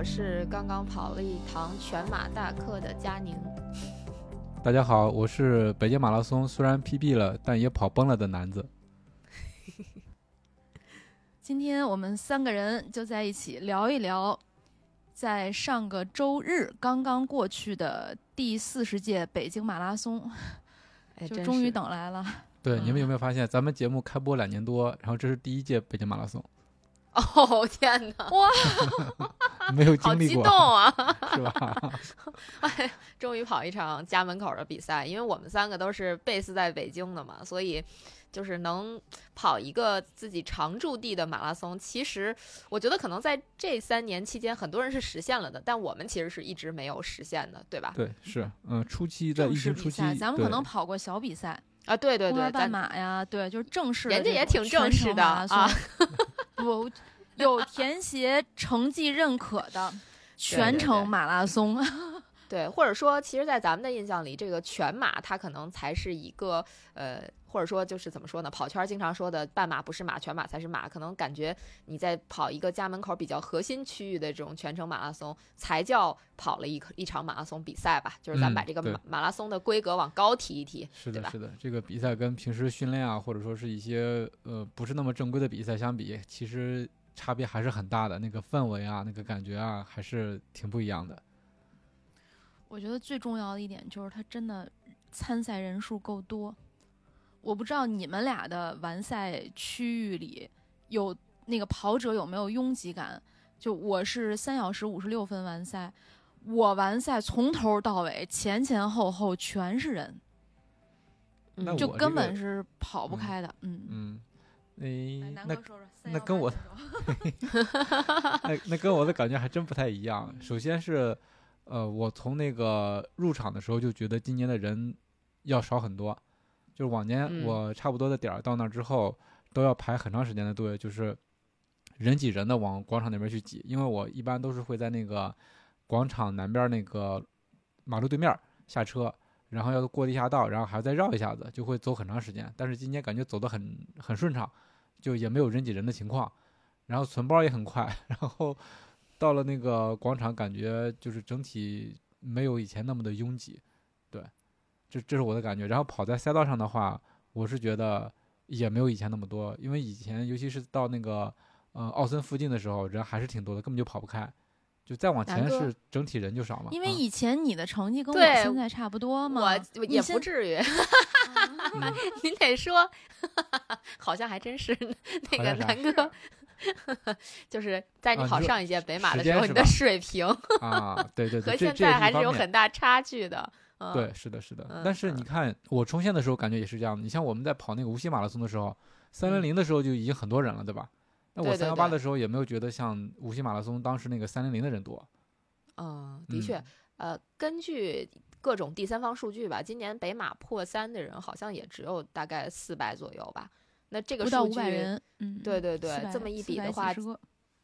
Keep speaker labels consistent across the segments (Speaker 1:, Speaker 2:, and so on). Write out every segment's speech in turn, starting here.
Speaker 1: 我是刚刚跑
Speaker 2: 了一堂全马大课的佳宁。
Speaker 3: 大家好，我是北京马拉松虽然 PB 了，但也跑崩了的男子。
Speaker 1: 今天我们三个人就在一起聊一聊，在上个周日刚刚过去的第四十届北京马拉松，
Speaker 2: 哎，
Speaker 1: 就终于等来了。
Speaker 3: 对，
Speaker 2: 嗯
Speaker 3: 你们有没有发现，咱们节目开播两年多，然后这是第一届北京马拉松，
Speaker 2: 哦天哪，
Speaker 3: 没有
Speaker 2: 好激
Speaker 3: 经历过，
Speaker 2: 动啊！
Speaker 3: 是吧？
Speaker 2: 哎，终于跑一场家门口的比赛，因为我们三个都是 base 在北京的嘛，所以就是能跑一个自己常驻地的马拉松。其实我觉得可能在这三年期间，很多人是实现了的，但我们其实是一直没有实现的，对吧？
Speaker 3: 对，是，嗯，初期在
Speaker 1: 正
Speaker 3: 疫情初期
Speaker 1: 式比赛，，咱们可能跑过小比赛，
Speaker 2: 啊，对对对，
Speaker 1: 半
Speaker 2: 咱
Speaker 1: 马呀，对，就是正式的
Speaker 2: 人家
Speaker 1: 这
Speaker 2: 也挺正式的啊。
Speaker 1: 不，有填写成绩认可的全程马拉松。
Speaker 2: 对，或者说，其实，在咱们的印象里，这个全马它可能才是一个呃，或者说就是怎么说呢？跑圈儿经常说的半马不是马，全马才是马。可能感觉你在跑一个家门口比较核心区域的这种全程马拉松，才叫跑了一一场马拉松比赛吧？就是咱们把这个马、马拉松的规格往高提一提，
Speaker 3: 是的，是的，这个比赛跟平时训练啊，或者说是一些呃不是那么正规的比赛相比，其实差别还是很大的。那个氛围啊，那个感觉啊，还是挺不一样的。
Speaker 1: 我觉得最重要的一点就是他真的参赛人数够多。我不知道你们俩的完赛区域里有那个跑者有没有拥挤感？就我是三小时五十六分完赛，我完赛从头到尾前前后后全是人，
Speaker 2: 嗯
Speaker 1: 就根本是跑不
Speaker 3: 嗯
Speaker 1: 开的。嗯，
Speaker 3: 嗯，那
Speaker 1: 哥说说，
Speaker 3: 那跟我 那那跟我的感觉还真不太一样。首先是，呃，我从那个入场的时候就觉得今年的人要少很多，就是往年
Speaker 2: 嗯
Speaker 3: 我差不多的点儿到那儿之后都要排很长时间的队，就是人挤人的往广场那边去挤，因为我一般都是会在那个广场南边那个马路对面下车。然后要过地下道，然后还要再绕一下子，就会走很长时间。但是今年感觉走得很很顺畅，就也没有人挤人的情况。然后存包也很快，然后到了那个广场，感觉就是整体没有以前那么的拥挤，对，这这是我的感觉。然后跑在赛道上的话，我是觉得也没有以前那么多，因为以前尤其是到那个呃奥森附近的时候，人还是挺多的，根本就跑不开。就再往前是整体人就少嘛，
Speaker 1: 因为
Speaker 3: 嗯
Speaker 1: 以前你的成绩跟我现在差不多嘛。
Speaker 2: 我我也不至于，
Speaker 3: 嗯
Speaker 2: 您得说，好像还真是那个南哥，就是在你
Speaker 3: 啊你说
Speaker 2: 跑上一届北马的时候，你的水平
Speaker 3: 啊，对对对，
Speaker 2: 和现在还是有很大差距的。嗯、
Speaker 3: 对，是的，是的。
Speaker 2: 嗯
Speaker 3: 但是你
Speaker 2: 嗯
Speaker 3: 看，我冲线的时候感觉也是这样的。你像我们在跑那个无锡马拉松的时候，三零零的时候就已经很多人了，对吧？那我三幺八的时候也没有觉得像无锡马拉松当时那个三零零的人多。
Speaker 2: 嗯，的确，
Speaker 3: 嗯
Speaker 2: 呃，根据各种第三方数据吧，今年北马破三的人好像也只有大概四百左右吧。那这个
Speaker 1: 不到
Speaker 2: 数据，
Speaker 1: 五百人，嗯，
Speaker 2: 对对对
Speaker 1: 400
Speaker 2: 这么一比的话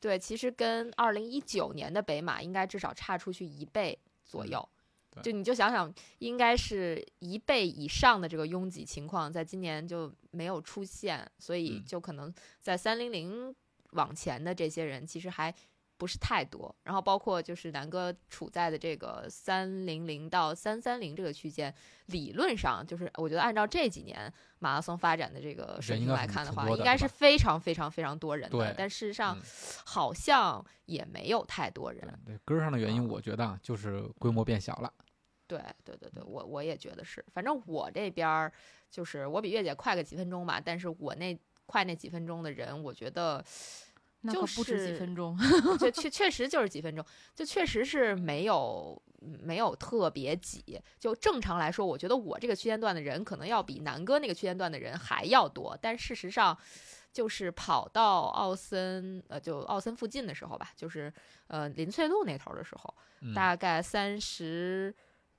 Speaker 2: 对，其实跟二零一九年的北马应该至少差出去一倍左
Speaker 3: 嗯
Speaker 2: 右。
Speaker 3: 对
Speaker 2: 就你就想想，应该是一倍以上的这个拥挤情况，在今年就没有出现，所以
Speaker 3: 嗯
Speaker 2: 就可能在三零零往前的这些人其实还不是太多。然后包括就是南哥处在的这个三零零到三三零这个区间，理论上就是我觉得按照这几年马拉松发展的这个水平来看的话，应该是非常非常非常多人的
Speaker 3: 对。
Speaker 2: 但事实上
Speaker 3: 嗯，
Speaker 2: 好像也没有太多人。
Speaker 3: 对，根儿上的原因，
Speaker 2: 嗯
Speaker 3: 我觉得啊就是规模变小了。
Speaker 2: 对对对对，我我也觉得是。反正我这边儿就是我比月姐快个几分钟吧，但是我那快那几分钟的人，我觉得就
Speaker 1: 是不止几分钟。
Speaker 2: 就 确确实就是几分钟，就确实是没有没有特别挤。就正常来说，我觉得我这个区间段的人可能要比南哥那个区间段的人还要多，但事实上。就是跑到奥森，呃，就奥森附近的时候吧，就是呃林翠路那头的时候，
Speaker 3: 嗯
Speaker 2: 大概三十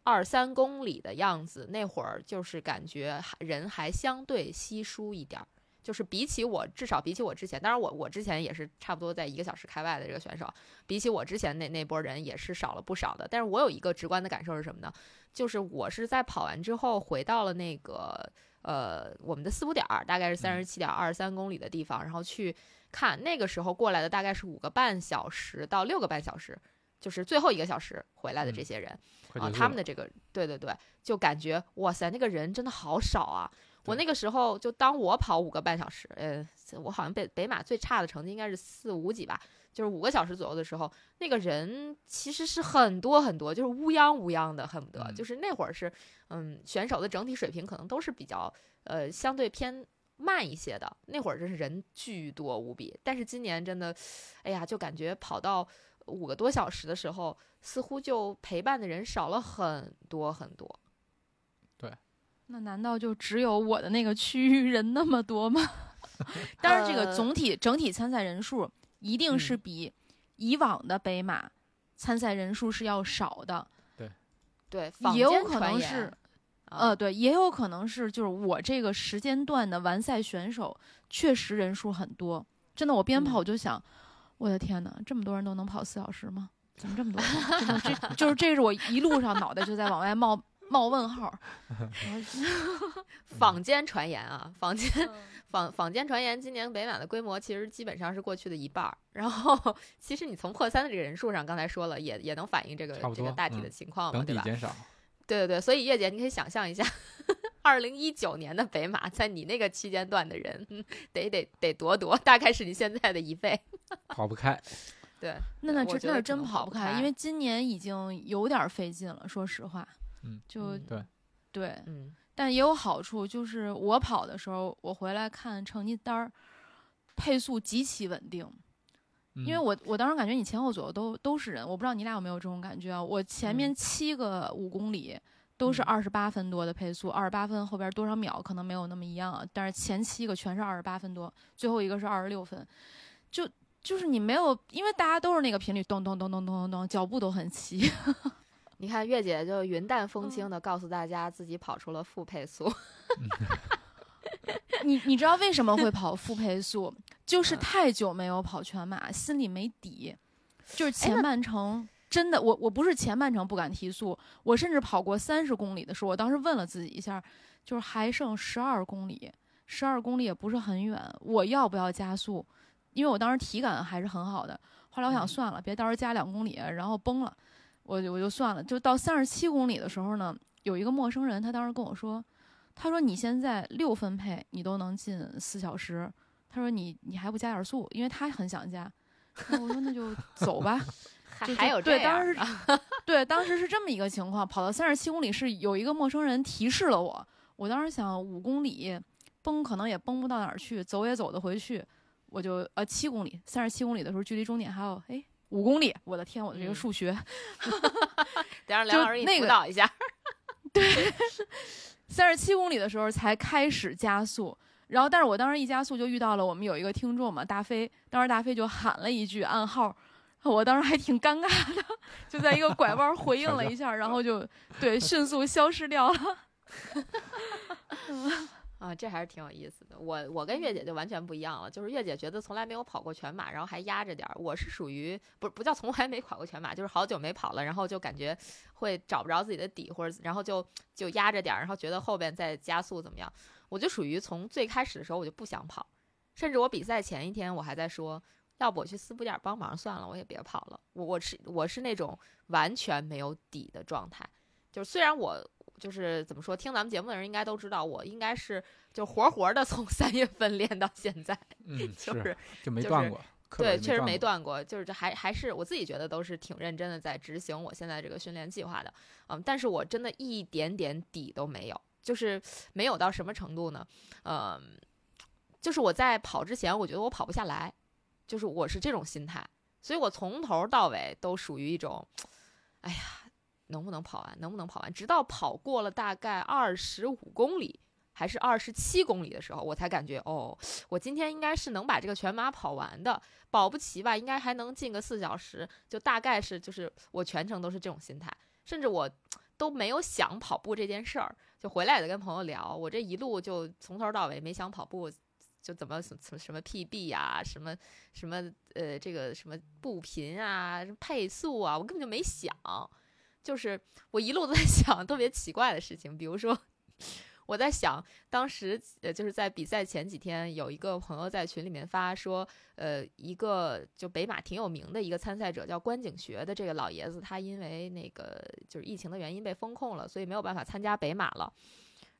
Speaker 2: 二三公里的样子。那会儿就是感觉人还相对稀疏一点儿，就是比起我，至少比起我之前，当然我我之前也是差不多在一个小时开外的这个选手，比起我之前那那波人也是少了不少的。但是我有一个直观的感受是什么呢？就是我是在跑完之后回到了那个呃我们的四五点儿，大概是三十七点二三公里的地方，然后去看那个时候过来的大概是五个半小时到六个半小时。就是最后一个小时回来的这
Speaker 3: 嗯
Speaker 2: 些人，啊，他们的这个，对对对，就感觉哇塞，那个人真的好少啊！我那个时候就当我跑五个半小时，呃，我好像北北马最差的成绩应该是四五几吧，就是五个小时左右的时候，那个人其实是很多很多，就是乌泱乌泱的，恨不得、
Speaker 3: 嗯
Speaker 2: 就是那会儿是，嗯，选手的整体水平可能都是比较呃相对偏慢一些的，那会儿真是人巨多无比。但是今年真的，哎呀，就感觉跑到五个多小时的时候，似乎就陪伴的人少了很多很多。对。
Speaker 1: 那难道就只有我的那个区域人那么多吗？当然，这个
Speaker 2: 呃
Speaker 1: 总体整体参赛人数一定是
Speaker 2: 嗯。
Speaker 1: 比以往的北马参赛人数是要少的，
Speaker 2: 对，对
Speaker 1: 也有可能是
Speaker 2: 啊
Speaker 1: 呃，对，也有可能是就是我这个时间段的完赛选手确实人数很多，真的，我边
Speaker 2: 嗯。
Speaker 1: 跑我就想，我的天呐，这么多人都能跑四小时吗？怎么这么多人？这 就是这是我一路上脑袋就在往外冒冒问号。
Speaker 2: 坊间传言啊，坊间
Speaker 1: 嗯
Speaker 2: 坊坊间传言，今年北马的规模其实基本上是过去的一半儿。然后，其实你从破三的这个人数上，刚才说了，也也能反映这个这个大体的
Speaker 3: 嗯
Speaker 2: 情况嘛，
Speaker 3: 整
Speaker 2: 对吧？
Speaker 3: 减少。
Speaker 2: 对对对，所以叶姐，你可以想象一下，二零一九年的北马，在你那个期间段的人，嗯 得得得多多，大概是你现在的一倍。
Speaker 3: 跑不开，
Speaker 2: 对，
Speaker 1: 那那真那是真
Speaker 2: 跑不
Speaker 1: 开，因为今年已经有点儿费劲了，说实话。
Speaker 3: 嗯，
Speaker 1: 就
Speaker 2: 嗯
Speaker 3: 对，
Speaker 1: 对，
Speaker 2: 嗯
Speaker 1: 但也有好处，就是我跑的时候，我回来看成绩单儿，配速极其稳定。因为
Speaker 3: 嗯
Speaker 1: 我我当时感觉你前后左右都都是人，我不知道你俩有没有这种感觉啊？我前面
Speaker 2: 嗯
Speaker 1: 七个五公里都是
Speaker 2: 嗯
Speaker 1: 二十八分多的配速，二十八分后边多少秒可能没有那么一样啊，但是前七个全是二十八分多，最后一个是二十六分，就就是你没有，因为大家都是那个频率咚咚咚咚咚咚咚，脚步都很齐。
Speaker 2: 你看月姐就云淡风
Speaker 1: 嗯
Speaker 2: 轻的告诉大家自己跑出了负配速，
Speaker 1: 你你知道为什么会跑 负配速？就是
Speaker 2: 嗯
Speaker 1: 太久没有跑全马，心里没底。就是前半程真的，我我不是前半程不敢提速，我甚至跑过三十公里的时候，我当时问了自己一下，就是还剩十二公里，十二公里也不是很远，我要不要加速？因为我当时体感还是很好的。后来我想
Speaker 2: 嗯
Speaker 1: 算了，别到时候加两公里，然后崩了，我就我就算了。就到三十七公里的时候呢，有一个陌生人，他当时跟我说，他说你现在六分配你都能进四小时，他说你你还不加点速，因为他很想加。那我说那就走吧，
Speaker 2: 还还有这
Speaker 1: 对，当时对，当时是这么一个情况，跑到三十七公里是有一个陌生人提示了我，我当时想五公里崩可能也崩不到哪儿去，走也走得回去，我就呃七公里，三十七公里的时候距离终点还有哎五公里，我的天，我的这个
Speaker 2: 嗯
Speaker 1: 数学，
Speaker 2: 得让
Speaker 1: 就
Speaker 2: 梁老师
Speaker 1: 那个
Speaker 2: 辅导一下。
Speaker 1: 对三十七公里的时候才开始加速，然后但是我当时一加速就遇到了我们有一个听众嘛，大飞，当时大飞就喊了一句暗号，我当时还挺尴尬的，就在一个拐弯回应了一下，然后就对迅速消失掉了。
Speaker 2: 啊，这还是挺有意思的。我我跟月姐就完全不一样了，就是月姐觉得从来没有跑过全马，然后还压着点儿。我是属于不不叫从来没跑过全马，就是好久没跑了，然后就感觉会找不着自己的底，或者然后就就压着点儿，然后觉得后边再加速怎么样。我就属于从最开始的时候我就不想跑，甚至我比赛前一天我还在说，要不我去四补点儿帮忙算了，我也别跑了。我我是我是那种完全没有底的状态，就是虽然我。就是怎么说，听咱们节目的人应该都知道，我应该是就活活的 从三月份练到现在，
Speaker 3: 嗯，
Speaker 2: 就是
Speaker 3: 就没断过，课
Speaker 2: 对，确实没
Speaker 3: 没
Speaker 2: 断过，就是这还还是我自己觉得都是挺认真的在执行我现在这个训练计划的，嗯，但是我真的一点点底都没有，就是没有到什么程度呢？嗯，就是我在跑之前，我觉得我跑不下来，就是我是这种心态，所以我从头到尾都属于一种，哎呀，能不能跑完，能不能跑完，直到跑过了大概二十五公里还是二十七公里的时候，我才感觉哦，我今天应该是能把这个全马跑完的，保不齐吧，应该还能进个四小时，就大概是就是我全程都是这种心态，甚至我都没有想跑步这件事儿，就回来也在跟朋友聊，我这一路就从头到尾没想跑步。就怎么什么什么 PB 啊，什么什么呃，这个什么步频啊，什么配速啊，我根本就没想，就是我一路都在 想特别奇怪的事情，比如说我在想，当时呃就是在比赛前几天，有一个朋友在群里面发说，呃，一个就北马挺有名的一个参赛者叫关景学的这个老爷子，他因为那个就是疫情的原因被封控了，所以没有办法参加北马了。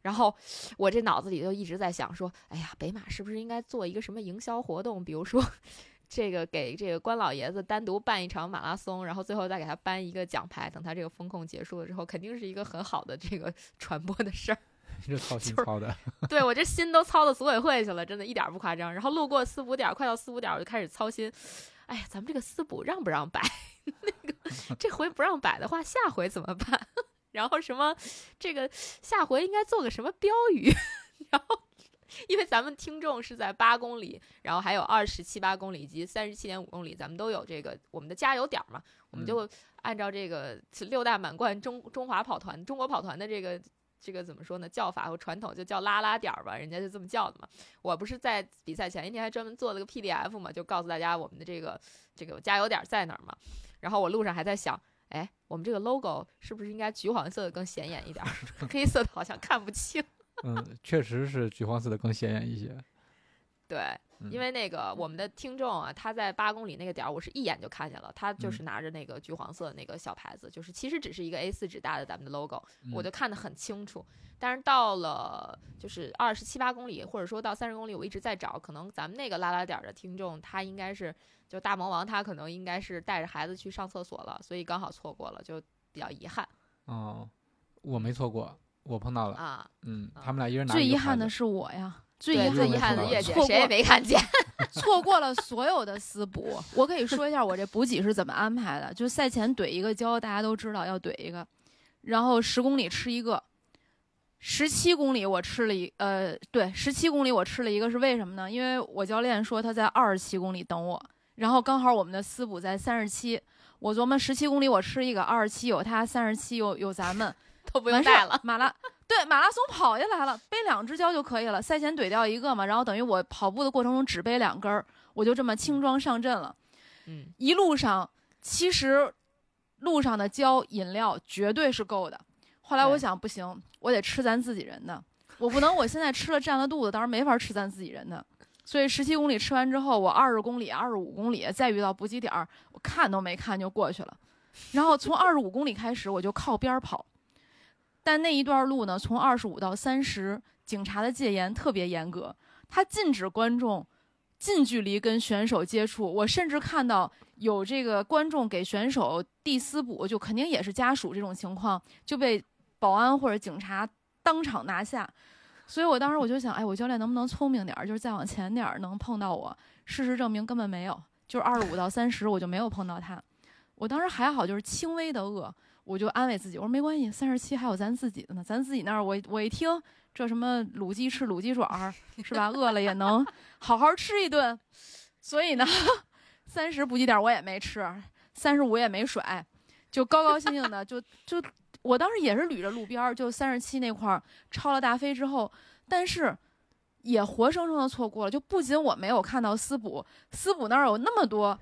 Speaker 2: 然后我这脑子里就一直在想说，哎呀，北马是不是应该做一个什么营销活动？比如说，这个给这个关老爷子单独办一场马拉松，然后最后再给他颁一个奖牌。等他这个风控结束了之后，肯定是一个很好的这个 传播的事儿。
Speaker 3: 这操心操的，
Speaker 2: 对我这心都操到组委会去了，真的一点不夸张。然后路过四五点，快到四五点，我就开始操心，哎呀，咱们这个四补让不让摆？那个这回不让摆的话，下回怎么办？然后什么，这个下回应该做个什么标语？然后，因为咱们听众是在八公里，然后还有二十七八公里以及三十七点五公里，咱们都有这个我们的加油点嘛，我们就按照这个六大满贯中中华跑团、中国跑团的这个这个怎么说呢？叫法和传统就叫拉拉点儿吧，人家就这么叫的嘛。我不是在比赛前一天还专门做了个 PDF 嘛，就告诉大家我们的这个这个加油点在哪儿嘛。然后我路上还在想。哎，我们这个 logo 是不是应该橘黄色的更显眼一点？黑色的好像看不清。
Speaker 3: 嗯，确实是橘黄色的更显眼一些。
Speaker 2: 对，因为那个我们的听众啊，他在八公里那个点儿，我是一眼就看见了，他就是拿着那个橘黄色那个小牌子，就是其实只是一个 A4 纸大的咱们的 logo，我就看得很清楚。但是到了就是二十七八公里，或者说到三十公里，我一直在找，可能咱们那个拉拉点的听众，他应该是。就大魔王他可能应该是带着孩子去上厕所了，所以刚好错过了，就比较遗憾。
Speaker 3: 哦，我没错过，我碰到了
Speaker 2: 啊。
Speaker 3: 嗯，他们俩一人拿
Speaker 1: 最遗憾的是我呀，最
Speaker 2: 遗
Speaker 1: 憾
Speaker 2: 的月姐
Speaker 1: 谁
Speaker 2: 也没看见，
Speaker 1: 错过了所有的私补。我可以说一下我这补给是怎么安排的，就赛前怼一个胶，大家都知道要怼一个，然后十公里吃一个，十七公里我吃了一呃，对，十七公里我吃了一个是为什么呢？因为我教练说他在二十七公里等我。然后刚好我们的私补在三十七，我琢磨十七公里我吃一个，二十七有他，三十七有有咱们，
Speaker 2: 都不用带了。
Speaker 1: 马拉对马拉松跑下来了，背两只胶就可以了。赛前怼掉一个嘛，然后等于我跑步的过程中只背两根儿，我就这么轻装上阵了。
Speaker 2: 嗯，
Speaker 1: 一路上其实路上的胶饮料绝对是够的。后来我想不行，我得吃咱自己人的，我不能我现在吃了占了肚子，到时候没法吃咱自己人的。所以十七公里吃完之后，我二十公里、二十五公里再遇到补给点儿，我看都没看就过去了。然后从二十五公里开始，我就靠边跑。但那一段路呢，从二十五到三十，警察的戒严特别严格，他禁止观众近距离跟选手接触。我甚至看到有这个观众给选手递私补，就肯定也是家属这种情况，就被保安或者警察当场拿下。所以我当时我就想，哎，我教练能不能聪明点儿，就是再往前点儿能碰到我。事实证明根本没有，就是二十五到三十我就没有碰到他。我当时还好，就是轻微的饿，我就安慰自己，我说没关系，三十七还有咱自己的呢，咱自己那儿我我一听这什么卤鸡翅、卤鸡爪是吧？饿了也能好好吃一顿。所以呢，三十补给点我也没吃，三十五也没甩，就高高兴兴的就就。我当时也是捋着路边儿，就三十七那块儿超了大飞之后，但是也活生生的错过了。就不仅我没有看到思补，思补那儿有那么多。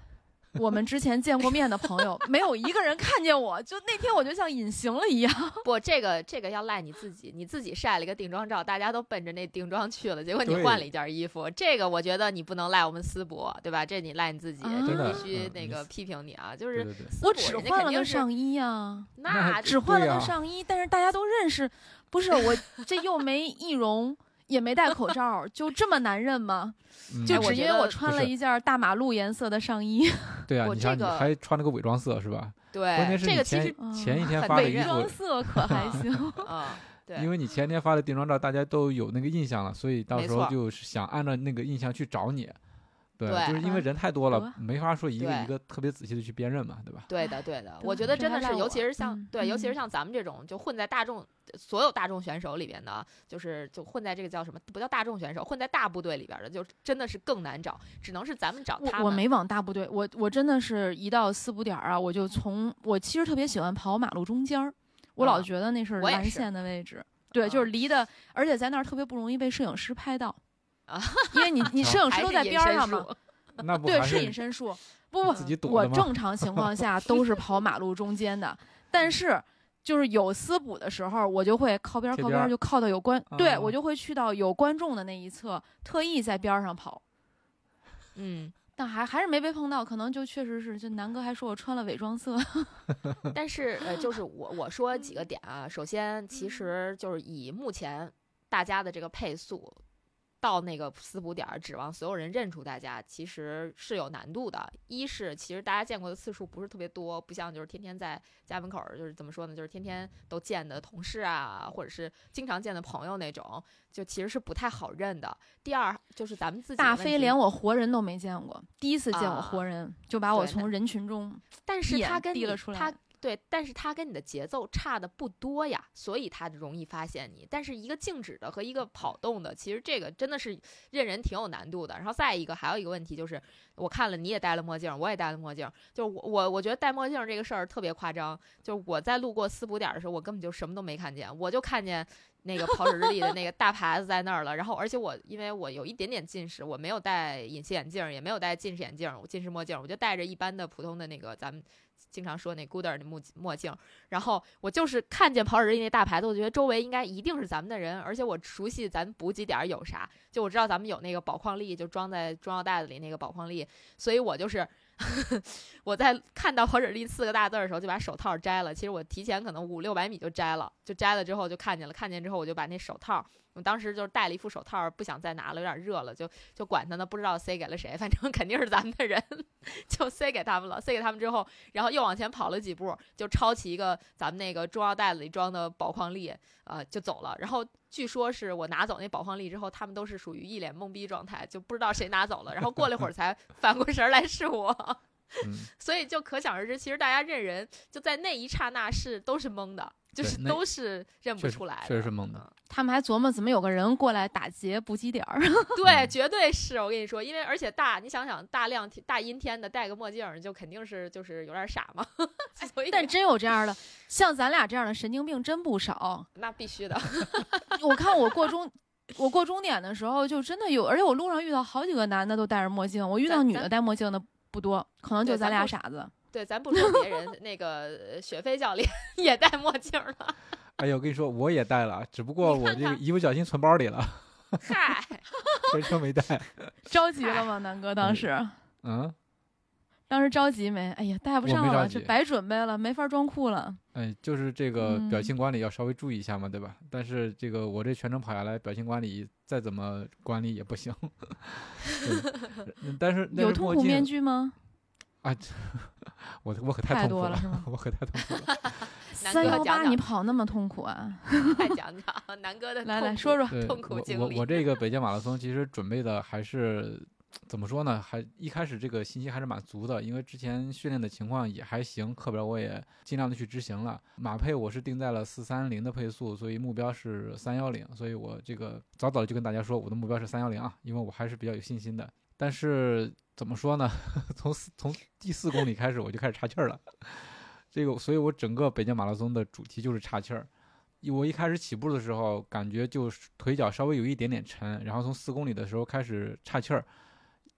Speaker 1: 我们之前见过面的朋友，没有一个人看见我，就那天我就像隐形了一样。
Speaker 2: 不，这个这个要赖你自己，你自己晒了一个定妆照，大家都奔着那定妆去了，结果你换了一件衣服，这个我觉得你不能赖我们思博，对吧？这你赖你自己，必须那个批评你啊！就是
Speaker 1: 我只换了个上衣呀，
Speaker 2: 那
Speaker 1: 只换了个上衣，但是大家都认识，不是我 这又没易容。也没戴口罩，就这么难认吗？就只因为我穿了一件大马路颜色的上衣。
Speaker 3: 对啊，
Speaker 2: 你这个
Speaker 3: 还穿了个伪装色是吧？
Speaker 2: 对，
Speaker 3: 关键是
Speaker 2: 这个其实
Speaker 3: 前一天发的衣服，伪
Speaker 1: 装色可还 行
Speaker 2: 啊。对，
Speaker 3: 因为你前天发的定妆照，大家都有那个印象了，所以到时候就是想按照那个印象去找你。对，就是因为人太多了，没法说一个一个特别仔细的去辨认嘛，对吧？
Speaker 2: 对的，对的，我觉得真的是，尤其是像、
Speaker 1: 嗯
Speaker 2: 对，尤其是
Speaker 1: 嗯
Speaker 2: 像咱们这种就混在大众所有大众选手里边的，就是就混在这个叫什么？不叫大众选手，混在大部队里边的，就真的是更难找，只能是咱们找他们。
Speaker 1: 我我没往大部队，我我真的是一到四五点儿啊，我就从我其实特别喜欢跑马路中间儿，我老
Speaker 2: 啊
Speaker 1: 觉得那是蓝线的位置，对，
Speaker 2: 啊
Speaker 1: 就是离的，而且在那儿特别不容易被摄影师拍到
Speaker 2: 啊，
Speaker 1: 因为你 你摄影师都在边儿上嘛，对，
Speaker 3: 那不对
Speaker 1: 是隐身术。不不，
Speaker 3: 自己躲
Speaker 1: 我正常情况下 都是跑马路中间的，但是就是有私补的时候，我就会靠边靠边儿，就靠到有观，对
Speaker 3: 啊
Speaker 1: 我就会去到有观众的那一侧，特意在边儿上跑。
Speaker 2: 嗯，
Speaker 1: 但还还是没被碰到，可能就确实是，就南哥还说我穿了伪装色，
Speaker 2: 但是呃，就是我我说几个点啊，首先其实就是以目前大家的这个配速。到那个私补点儿，指望所有人认出大家，其实是有难度的。一是其实大家见过的次数不是特别多，不像就是天天在家门口儿，就是怎么说呢，就是天天都见的同事啊，或者是经常见的朋友那种，就其实是不太好认的。第二就是咱们自己
Speaker 1: 大飞连我活人都没见过，第一次见我
Speaker 2: 啊
Speaker 1: 活人，就把我从人群中
Speaker 2: 但是他跟你
Speaker 1: 递了出来
Speaker 2: 他对，但是它跟你的节奏差的不多呀，所以它容易发现你。但是一个静止的和一个跑动的，其实这个真的是认人挺有难度的。然后再一个还有一个问题就是，我看了你也戴了墨镜，我也戴了墨镜，就是我我我觉得戴墨镜这个事儿特别夸张。就是我在路过四补点儿的时候，我根本就什么都没看见，我就看见。那个跑者日历的那个大牌子在那儿了，然后而且我因为我有一点点近视，我没有戴隐形眼镜，也没有戴近视眼镜，我近视墨镜，我就戴着一般的普通的那个咱们经常说那 Gooder 的墨墨镜，然后我就是看见跑者日历那大牌子，我觉得周围应该一定是咱们的人，而且我熟悉咱补给点有啥，就我知道咱们有那个宝矿力，就装在中药袋子里那个宝矿力，所以我就是 我在看到跑者日历四个大字的时候就把手套摘了，其实我提前可能五六百米就摘了，就摘了之后就看见了，看见之后我就把那手套。我当时就是戴了一副手套，不想再拿了，有点热了，就就管他呢，不知道塞给了谁，反正 肯定是咱们的人，就塞给他们了。塞给他们之后，然后又往前跑了几步，就抄起一个咱们那个中药袋子里装的宝矿力，呃，就走了。然后据说是我拿走那宝矿力之后，他们都是属于一脸懵逼状态，就不知道谁拿走了。然后过了一会儿才 反过神儿来是我，
Speaker 3: 嗯，
Speaker 2: 所以就可想而知，其实大家认人就在那一刹那是都是懵的，就是都是认不出来的，
Speaker 3: 确实是懵的
Speaker 2: 嗯。
Speaker 1: 他们还琢磨怎么有个人过来打劫补给点儿，
Speaker 2: 对，
Speaker 3: 嗯。
Speaker 2: 绝对是我跟你说，因为而且大，你想想大亮天大阴天的戴个墨镜儿，就肯定是就是有点傻嘛，所以
Speaker 1: 但真有这样的，像咱俩这样的神经病真不少。
Speaker 2: 那必须的，
Speaker 1: 我看我过中，我过终点的时候就真的有，而且我路上遇到好几个男的都戴着墨镜，我遇到女的戴墨镜的不多，可能就咱俩傻子。
Speaker 2: 对，咱不说别人，那个呃雪飞教练 也戴墨镜了，
Speaker 3: 哎呦，我跟你说，我也戴了，只不过我这个一不小心存包里了，
Speaker 2: 嗨，
Speaker 3: 全程没戴。
Speaker 1: 着急了吗，南哥？当时，
Speaker 3: 嗯，
Speaker 1: 当时着急没？哎呀，戴不上了，白准备了，没法装酷了。
Speaker 3: 哎，就是这个表
Speaker 1: 嗯
Speaker 3: 情管理要稍微注意一下嘛，对吧？但是这个我这全程跑下来，表情管理再怎么管理也不行。但是
Speaker 1: 有痛苦面
Speaker 3: 具
Speaker 1: 具吗？
Speaker 3: 啊，我我可太
Speaker 1: 太
Speaker 3: 痛苦
Speaker 1: 多了是吗
Speaker 3: 我可太痛苦了。
Speaker 1: 三幺八，你跑那么痛苦啊？
Speaker 2: 快讲讲南哥的
Speaker 1: 来来说说。
Speaker 2: 痛苦
Speaker 3: 我
Speaker 2: 经历
Speaker 3: 我我这个北京马拉松其实准备的还是怎么说呢？还一开始这个信息还是蛮足的，因为之前训练的情况也还行，课表我也尽量的去执行了。马配我是定在了四三零的配速，所以目标是三幺零，所以我这个早早就跟大家说我的目标是三幺零啊，因为我还是比较有信心的。但是怎么说呢？从四从第四公里开始我就开始岔气儿了。这个，所以我整个北京马拉松的主题就是岔气儿。我一开始起步的时候，感觉就是腿脚稍微有一点点沉，然后从四公里的时候开始岔气儿，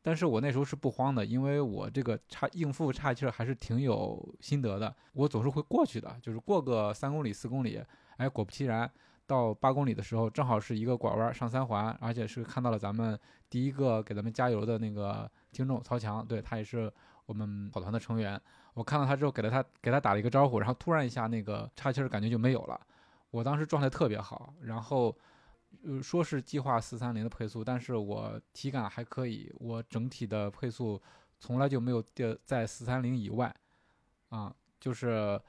Speaker 3: 但是我那时候是不慌的，因为我这个岔应付岔气儿还是挺有心得的，我总是会过去的，就是过个三公里、四公里，哎，果不其然，到八公里的时候，正好是一个拐弯上三环，而且是看到了咱们第一个给咱们加油的那个听众曹强，对他也是我们跑团的成员。我看到他之后，给了他给他打了一个招呼，然后突然一下那个岔气儿感觉就没有了。我当时状态特别好，然后呃说是计划四三零的配速，但是我体感还可以，我整体的配速从来就没有掉在四三零以外，啊，就是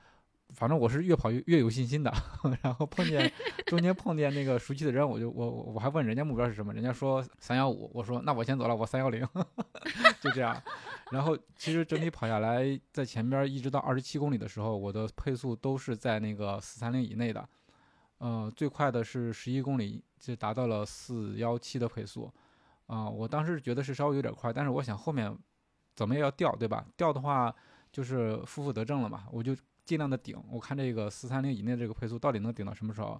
Speaker 3: 反正我是越跑越越有信心的，然后碰见 中间碰见那个熟悉的人，我就我我还问人家目标是什么，人家说三幺五，我说那我先走了，我三幺零，就这样。然后其实整体跑下来，在前边一直到二十七公里的时候，我的配速都是在那个四三零以内的，呃，最快的是十一公里就达到了四幺七的配速，啊、我当时觉得是稍微有点快，但是我想后面怎么也要掉，对吧？掉的话就是负负得正了嘛，我就尽量的顶，我看这个四三零以内这个配速到底能顶到什么时候？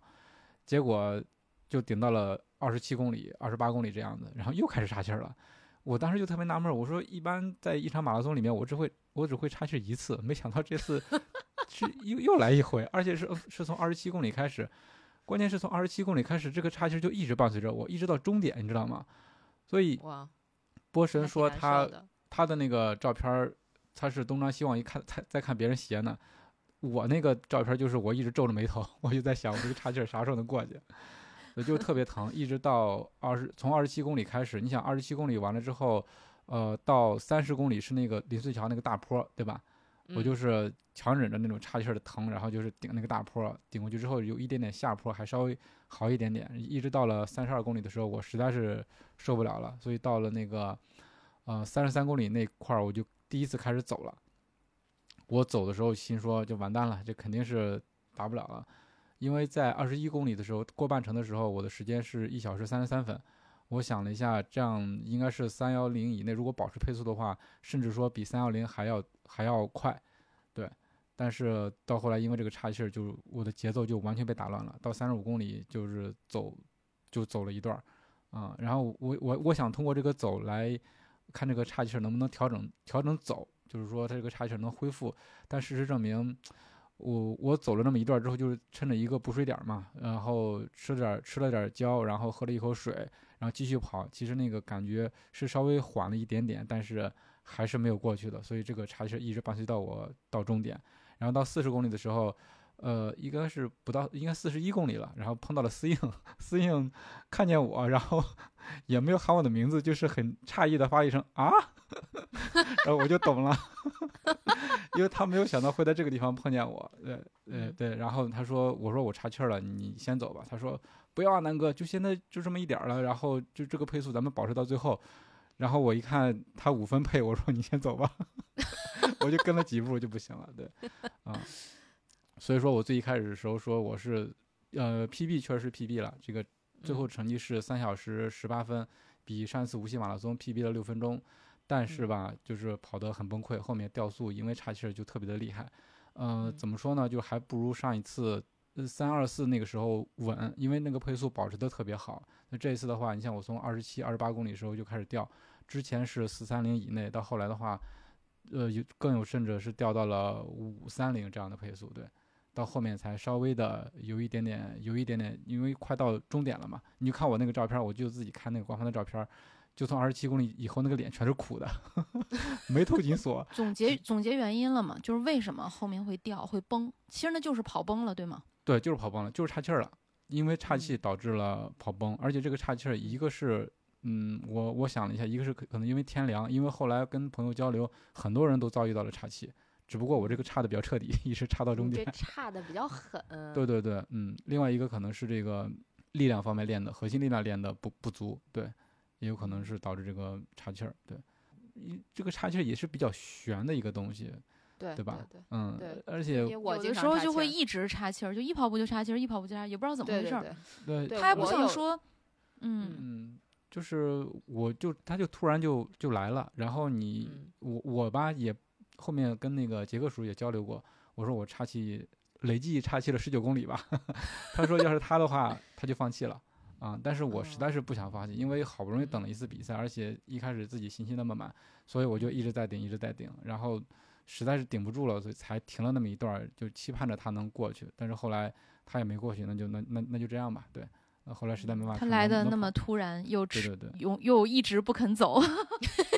Speaker 3: 结果就顶到了二十七公里、二十八公里这样子，然后又开始岔气儿了。我当时就特别纳闷儿，我说一般在一场马拉松里面，我只会我只会岔气儿一次，没想到这次 是又又来一回，而且是呃是从二十七公里开始，关键是从二十七公里开始，这个岔气儿就一直伴随着我，一直到终点，你知道吗？所以，波神说他
Speaker 2: 的
Speaker 3: 他的那个照片儿，他是东张西望，一看在在看别人鞋呢。我那个照片就是我一直皱着眉头，我就在想我这个岔气儿啥时候能过去，我就特别疼，一直到二十从二十七公里开始，你想二十七公里完了之后，呃，到三十公里是那个林穗桥那个大坡儿，对吧？我就
Speaker 2: 嗯
Speaker 3: 是强忍着那种岔气儿的疼，然后就是顶那个大坡儿，顶过去之后有一点点下坡，还稍微好一点点。一直到了三十二公里的时候，我实在是受不了了，所以到了那个呃三十三公里那块儿，我就第一次开始走了。我走的时候心说就完蛋了，这肯定是达不了了，因为在二十一公里的时候过半程的时候，我的时间是一小时三十三分。我想了一下，这样应该是三幺零以内，如果保持配速的话，甚至说比三幺零还要还要快，对。但是到后来，因为这个岔气儿，就我的节奏就完全被打乱了。到三十五公里就是走，就走了一段儿，啊、然后我我我想通过这个走来看这个岔气儿能不能调整调整走，就是说它这个岔气儿能恢复。但事实证明，我我走了那么一段之后，就是趁着一个补水点嘛，然后吃了点吃了点胶，然后喝了一口水，然后继续跑。其实那个感觉是稍微缓了一点点，但是还是没有过去的，所以这个岔气儿一直伴随到我到终点。然后到四十公里的时候，呃，应该是不到，应该四十一公里了，然后碰到了司应，司应看见我，然后 也没有喊我的名字，就是很诧异的发一声啊，然后我就懂了，因为他没有想到会在这个地方碰见我，对，呃，
Speaker 2: 嗯
Speaker 3: 对，然后他说，我说我岔气儿了，你先走吧，他说不要啊，南哥，就现在就这么一点儿了，然后就这个配速咱们保持到最后，然后我一看他五分配，我说你先走吧，我就跟了几步就不行了，对，啊，所以说我最一开始的时候说我是，呃，PB 确实是 PB 了，这个最后
Speaker 2: 嗯
Speaker 3: 成绩是三小时十八分，比上次无锡马拉松 PB 了六分钟，但是
Speaker 2: 嗯。
Speaker 3: 吧，就是跑得很崩溃，后面掉速，因为岔气儿就特别的厉害，呃，
Speaker 2: 嗯。
Speaker 3: 怎么说呢，就还不如上一次。三二四那个时候稳，因为那个配速保持的特别好。那这一次的话，你像我从二十七、二十八公里的时候就开始掉，之前是四三零以内，到后来的话，呃，有更有甚者是掉到了五三零这样的配速，对，到后面才稍微的有一点点，有一点点，因为快到终点了嘛。你就看我那个照片，我就自己看那个官方的照片，就从二十七公里以后，那个脸全是苦的，眉头紧锁。
Speaker 1: 总结总结原因了嘛，就是为什么后面会掉会崩，其实那就是跑崩了，对吗？
Speaker 3: 对，就是跑崩了，就是岔气儿了，因为岔气
Speaker 1: 嗯
Speaker 3: 导致了跑崩，而且这个岔气儿一个是，嗯，我我想了一下，一个是可可能因为天凉，因为后来跟朋友交流，很多人都遭遇到了岔气，只不过我这个差的比较彻底，一直差到终
Speaker 2: 你这。差的比较狠。
Speaker 3: 对对对，嗯，另外一个可能是这个力量方面练的，核心力量练的不不足，对，也有可能是导致这个岔气儿，对，一这个岔气儿也是比较悬的一个东西，
Speaker 2: 对
Speaker 3: 对吧
Speaker 2: 对
Speaker 3: 嗯
Speaker 2: 对，
Speaker 3: 而且
Speaker 2: 我经
Speaker 1: 有的时候就会一直岔气儿，就一跑步就岔气儿，一跑步就岔，也不知道怎么回事儿。
Speaker 2: 对
Speaker 1: 他还不
Speaker 2: 我有
Speaker 1: 像说，嗯，
Speaker 3: 嗯，就是我就他就突然就就来了，然后你、
Speaker 2: 嗯
Speaker 3: 我我吧也后面跟那个杰克叔也交流过，我说我岔气累计岔气了十九公里吧，他说要是他的话他就放弃了。啊，但是我实在是不想放弃，因为好不容易等了一次比赛，而且一开始自己信心那么满，所以我就一直在顶一直在顶，然后实在是顶不住了，所以才停了那么一段儿，就期盼着他能过去，但是后来他也没过去，那就那那那就这样吧，对。后来实在没办法，
Speaker 1: 他来的那么突然，又迟
Speaker 3: 对对对，
Speaker 1: 又又一直不肯走。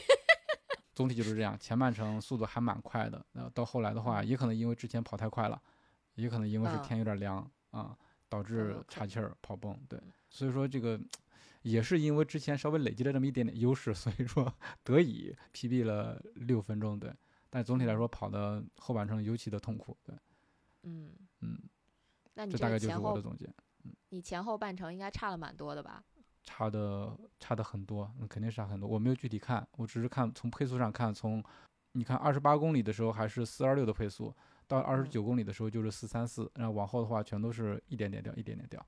Speaker 3: 总体就是这样。前半程速度还蛮快的，呃，到后来的话，也可能因为之前跑太快了，也可能因为是
Speaker 2: 嗯
Speaker 3: 天有点凉啊，导致岔气儿、跑崩。对，所以说这个也是因为之前稍微累积了这么一点点优势，所以说 得以 PB 了六分钟。对，但总体来说跑的后半程尤其的痛苦。对，
Speaker 2: 嗯
Speaker 3: 嗯，
Speaker 2: 那你
Speaker 3: 这大概就是我的总结。
Speaker 2: 嗯你前后半程应该差了蛮多的吧？
Speaker 3: 差的差的很多，那，肯定是差很多。我没有具体看，我只是看从配速上看，从你看二十八公里的时候还是四二六的配速，到二十九公里的时候就是四三四，然后往后的话全都是一点点掉，一点点掉。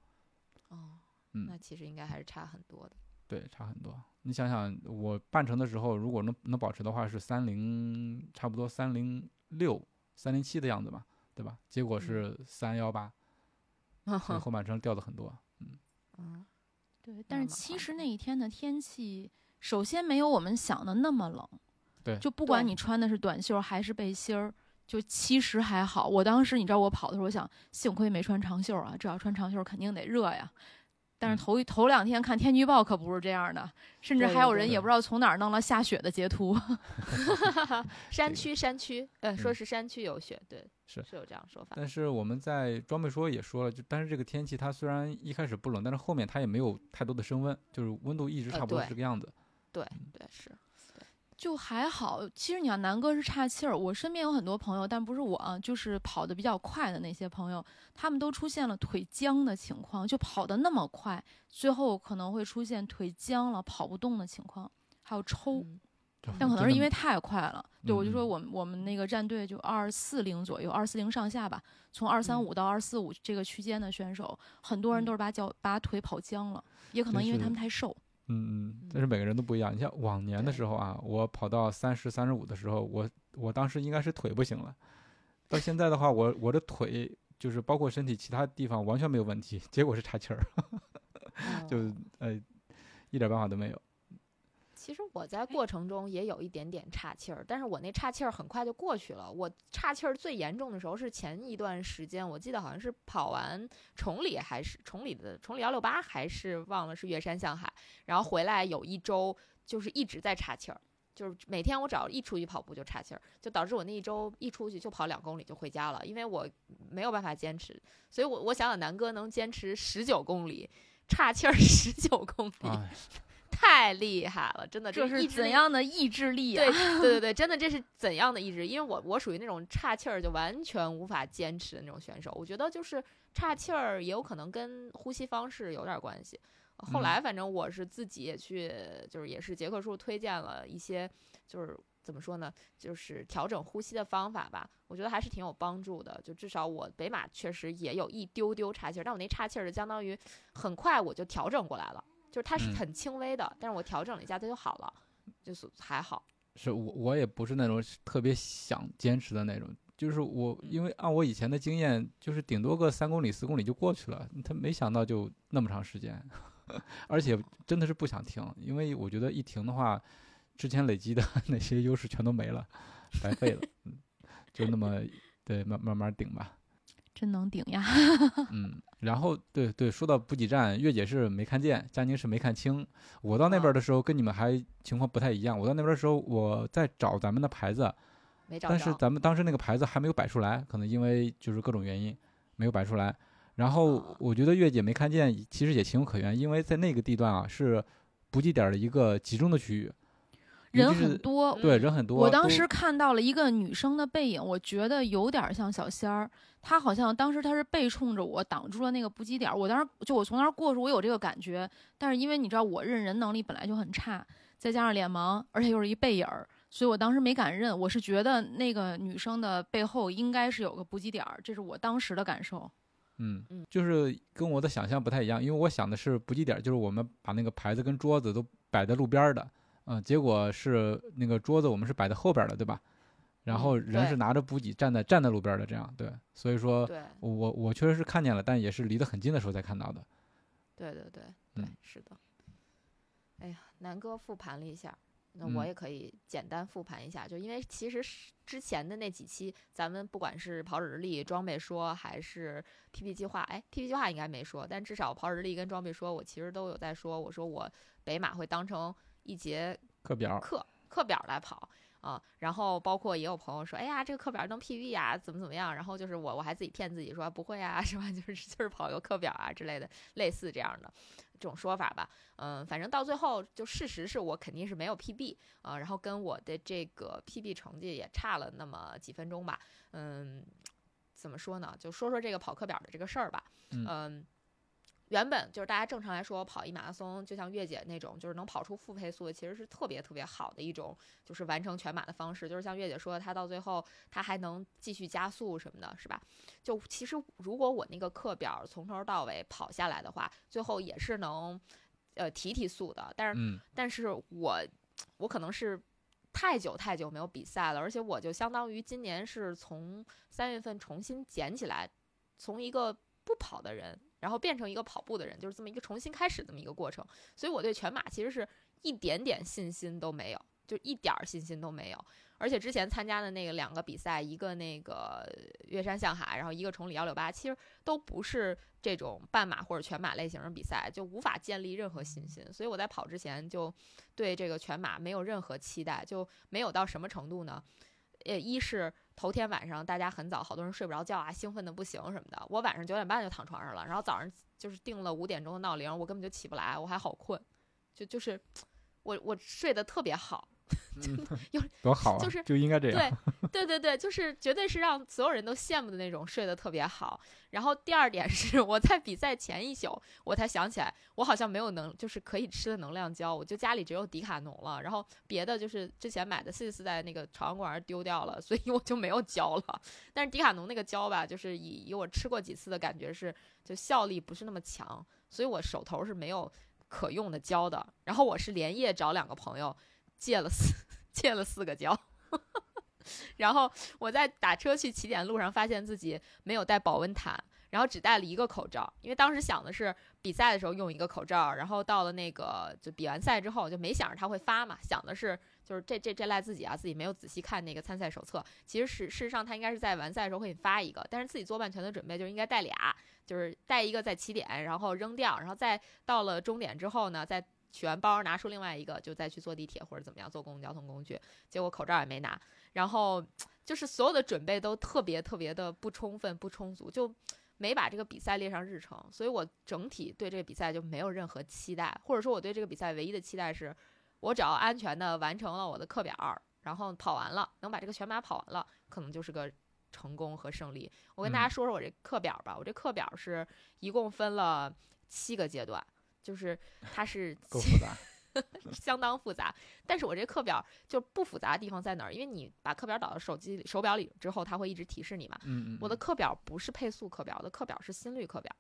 Speaker 2: 哦，
Speaker 3: 嗯
Speaker 2: 那其实应该还是差很多的。
Speaker 3: 对，差很多。你想想，我半程的时候，如果能能保持的话，是三零，差不多三零六、三零七的样子嘛，对吧？结果是三幺八，所以后半程掉的很多。
Speaker 2: 嗯
Speaker 1: 对，但是其实那一天的天气，首先没有我们想的那么冷。
Speaker 3: 对
Speaker 1: 就不管你穿的是短袖还是背心儿，就其实还好。我当时你知道我跑的时候，我想幸亏没穿长袖啊，这要穿长袖肯定得热呀。但是
Speaker 3: 嗯
Speaker 1: 头一头两天看天气预报可不是这样的，甚至还有人也不知道从哪儿弄了下雪的截图。
Speaker 2: 山区山区，呃，说
Speaker 3: 嗯
Speaker 2: 是山区有雪，对，
Speaker 3: 是
Speaker 2: 是有这样说法。
Speaker 3: 但是我们在装备说也说了，就但是这个天气它虽然一开始不冷，但是后面它也没有太多的升温，就是温度一直
Speaker 2: 呃
Speaker 3: 差不多是这个样子。
Speaker 2: 对对是，
Speaker 1: 就还好。其实你要，南哥是岔气儿。我身边有很多朋友，但不是我啊，就是跑得比较快的那些朋友，他们都出现了腿僵的情况，就跑得那么快，最后可能会出现腿僵了、跑不动的情况，还有抽。
Speaker 2: 嗯
Speaker 1: 但可能是因为太快了，对我就说
Speaker 3: 嗯
Speaker 1: 我们我们那个战队就二四零左右，二四零上下吧，从二三五到二四五这个区间的选手，很多人
Speaker 2: 嗯
Speaker 1: 都是把脚把腿跑僵了，也可能因为他们太瘦。
Speaker 3: 嗯嗯，但是每个人都不一样。你像往年的时候啊，我跑到三十三十五的时候，我我当时应该是腿不行了。到现在的话，我我的腿就是包括身体其他地方完全没有问题，结果是岔气儿，就
Speaker 2: 哦
Speaker 3: 呃一点办法都没有。
Speaker 2: 其实我在过程中也有一点点岔气儿，但是我那岔气儿很快就过去了。我岔气儿最严重的时候是前一段时间，我记得好像是跑完崇礼还是崇礼的崇礼幺六八，还是忘了是岳山向海，然后回来有一周就是一直在岔气儿。就是每天我只要一出去跑步就岔气儿，就导致我那一周一出去就跑两公里就回家了，因为我没有办法坚持。所以我我想想南哥能坚持十九公里，岔气儿十九公里，
Speaker 3: 哎，
Speaker 2: 太厉害了，真的，
Speaker 1: 这是怎样的意志力啊？
Speaker 2: 对对对对，真的这是怎样的意志？因为我我属于那种岔气儿就完全无法坚持的那种选手。我觉得就是岔气儿也有可能跟呼吸方式有点关系。后
Speaker 3: 嗯
Speaker 2: 来反正我是自己也去，就是也是杰克叔推荐了一些，就是怎么说呢，就是调整呼吸的方法吧。我觉得还是挺有帮助的。就至少我北马确实也有一丢丢岔气儿，但我那岔气儿就相当于很快我就调整过来了，就是它是
Speaker 3: 嗯
Speaker 2: 很轻微的，但是我调整了一下它就好了，就是还好。
Speaker 3: 是我我也不是那种特别想坚持的那种，就是我因为按我以前的经验，就是顶多个三公里四公里就过去了，他没想到就那么长时间，而且真的是不想停，因为我觉得一停的话，之前累积的 那些优势全都没了，白费了，嗯，就那么对慢慢慢顶吧，
Speaker 1: 真能顶呀！
Speaker 3: 嗯，然后对对，说到补给站，月姐是没看见，佳宁是没看清。我到那边
Speaker 2: 啊
Speaker 3: 的时候跟你们还情况不太一样，我到那边的时候我在找咱们的牌子。
Speaker 2: 没找着。
Speaker 3: 但是咱们当时那个牌子还没有摆出来，可能因为就是各种原因没有摆出来。然后
Speaker 2: 哦
Speaker 3: 我觉得月姐没看见，其实也情有可原，因为在那个地段啊是补给点儿的一个集中的区域，尤
Speaker 1: 人很多，
Speaker 3: 对
Speaker 2: 嗯
Speaker 3: 人很多。
Speaker 1: 我当时看到了一个女生的背影，我觉得有点像小仙儿。她好像当时她是背冲着我，挡住了那个补给点儿。我当时就我从那儿过的时，我有这个感觉。但是因为你知道我认人能力本来就很差，再加上脸盲，而且又是一背影儿，所以我当时没敢认。我是觉得那个女生的背后应该是有个补给点儿，这是我当时的感受。
Speaker 3: 嗯
Speaker 2: 嗯，
Speaker 3: 就是跟我的想象不太一样，因为我想的是补给点儿，就是我们把那个牌子跟桌子都摆在路边儿的，嗯、结果是那个桌子我们是摆在后边儿的，对吧？然后人是拿着补给站在站在路边儿的，这样对，所以说
Speaker 2: 对
Speaker 3: 我我确实是看见了，但也是离得很近的时候才看到的。
Speaker 2: 对对对对，
Speaker 3: 嗯
Speaker 2: 是的。哎呀，南哥复盘了一下，那我
Speaker 3: 嗯
Speaker 2: 也可以简单复盘一下，就因为其实之前的那几期，咱们不管是跑者日历、装备说，还是 PP 计划，哎，PP 计划应该没说，但至少跑者日历跟装备说，我其实都有在说，我说我北马会当成一节
Speaker 3: 课表，
Speaker 2: 课课表来跑啊，然后包括也有朋友说，哎呀，这个课表能 PB 呀，怎么怎么样？然后就是我我还自己骗自己说不会啊，是吧？就是就是跑个课表啊之类的，类似这样的这种说法吧。嗯，反正到最后就事实是我肯定是没有 PB 啊，然后跟我的这个 PB 成绩也差了那么几分钟吧。嗯。怎么说呢？就说说这个跑课表的这个事儿吧。
Speaker 3: 嗯
Speaker 2: 嗯原本就是大家正常来说跑一马拉松，就像月姐那种，就是能跑出负配速的，其实是特别特别好的一种，就是完成全马的方式。就是像月姐说的，她到最后她还能继续加速什么的，是吧？就其实如果我那个课表从头到尾跑下来的话，最后也是能呃提提速的。但是
Speaker 3: 嗯
Speaker 2: 但是我我可能是太久太久没有比赛了，而且我就相当于今年是从三月份重新捡起来，从一个不跑的人，然后变成一个跑步的人，就是这么一个重新开始这么一个过程。所以我对全马其实是一点点信心都没有，就一点儿信心都没有。而且之前参加的那个两个比赛，一个那个岳山向海，然后一个崇礼幺六八，其实都不是这种半马或者全马类型的比赛，就无法建立任何信心。所以我在跑之前就对这个全马没有任何期待，就没有到什么程度呢？呃，一是头天晚上大家很早，好多人睡不着觉啊，兴奋的不行什么的。我晚上九点半就躺床上了，然后早上就是定了五点钟的闹铃，我根本就起不来，我还好困，就就是我我睡得特别好，
Speaker 3: 多好啊，
Speaker 2: 就是
Speaker 3: 就应该这样。
Speaker 2: 对，对对对，就是绝对是让所有人都羡慕的那种，睡得特别好。然后第二点是我在比赛前一宿，我才想起来，我好像没有能就是可以吃的能量胶，我就家里只有迪卡侬了，然后别的就是之前买的四十四在那个朝阳公园丢掉了，所以我就没有胶了。但是迪卡侬那个胶吧，就是以以我吃过几次的感觉是，就效力不是那么强，所以我手头是没有可用的胶的。然后我是连夜找两个朋友借了四 借了四个胶。然后我在打车去起点路上，发现自己没有带保温毯，然后只戴了一个口罩，因为当时想的是比赛的时候用一个口罩，然后到了那个就比完赛之后就没想着他会发嘛，想的是就是这这这赖自己啊，自己没有仔细看那个参赛手册。其实事事实上他应该是在完赛的时候会发一个，但是自己做半全的准备就应该带俩，就是带一个在起点，然后扔掉，然后再到了终点之后呢，再取完包拿出另外一个，就再去坐地铁或者怎么样坐公共交通工具。结果口罩也没拿，然后就是所有的准备都特别特别的不充分不充足，就没把这个比赛列上日程，所以我整体对这个比赛就没有任何期待，或者说我对这个比赛唯一的期待是，我只要安全的完成了我的课表，然后跑完了，能把这个全马跑完了，可能就是个成功和胜利。我跟大家
Speaker 3: 嗯
Speaker 2: 说说我这课表吧，我这课表是一共分了七个阶段。就是它是
Speaker 3: 够复杂。
Speaker 2: 相当复杂，但是我这课表就不复杂的地方在哪儿？因为你把课表导到手机里、手表里之后，它会一直提示你嘛。
Speaker 3: 嗯嗯，
Speaker 2: 我的课表不是配速课表，我的课表是心率课表，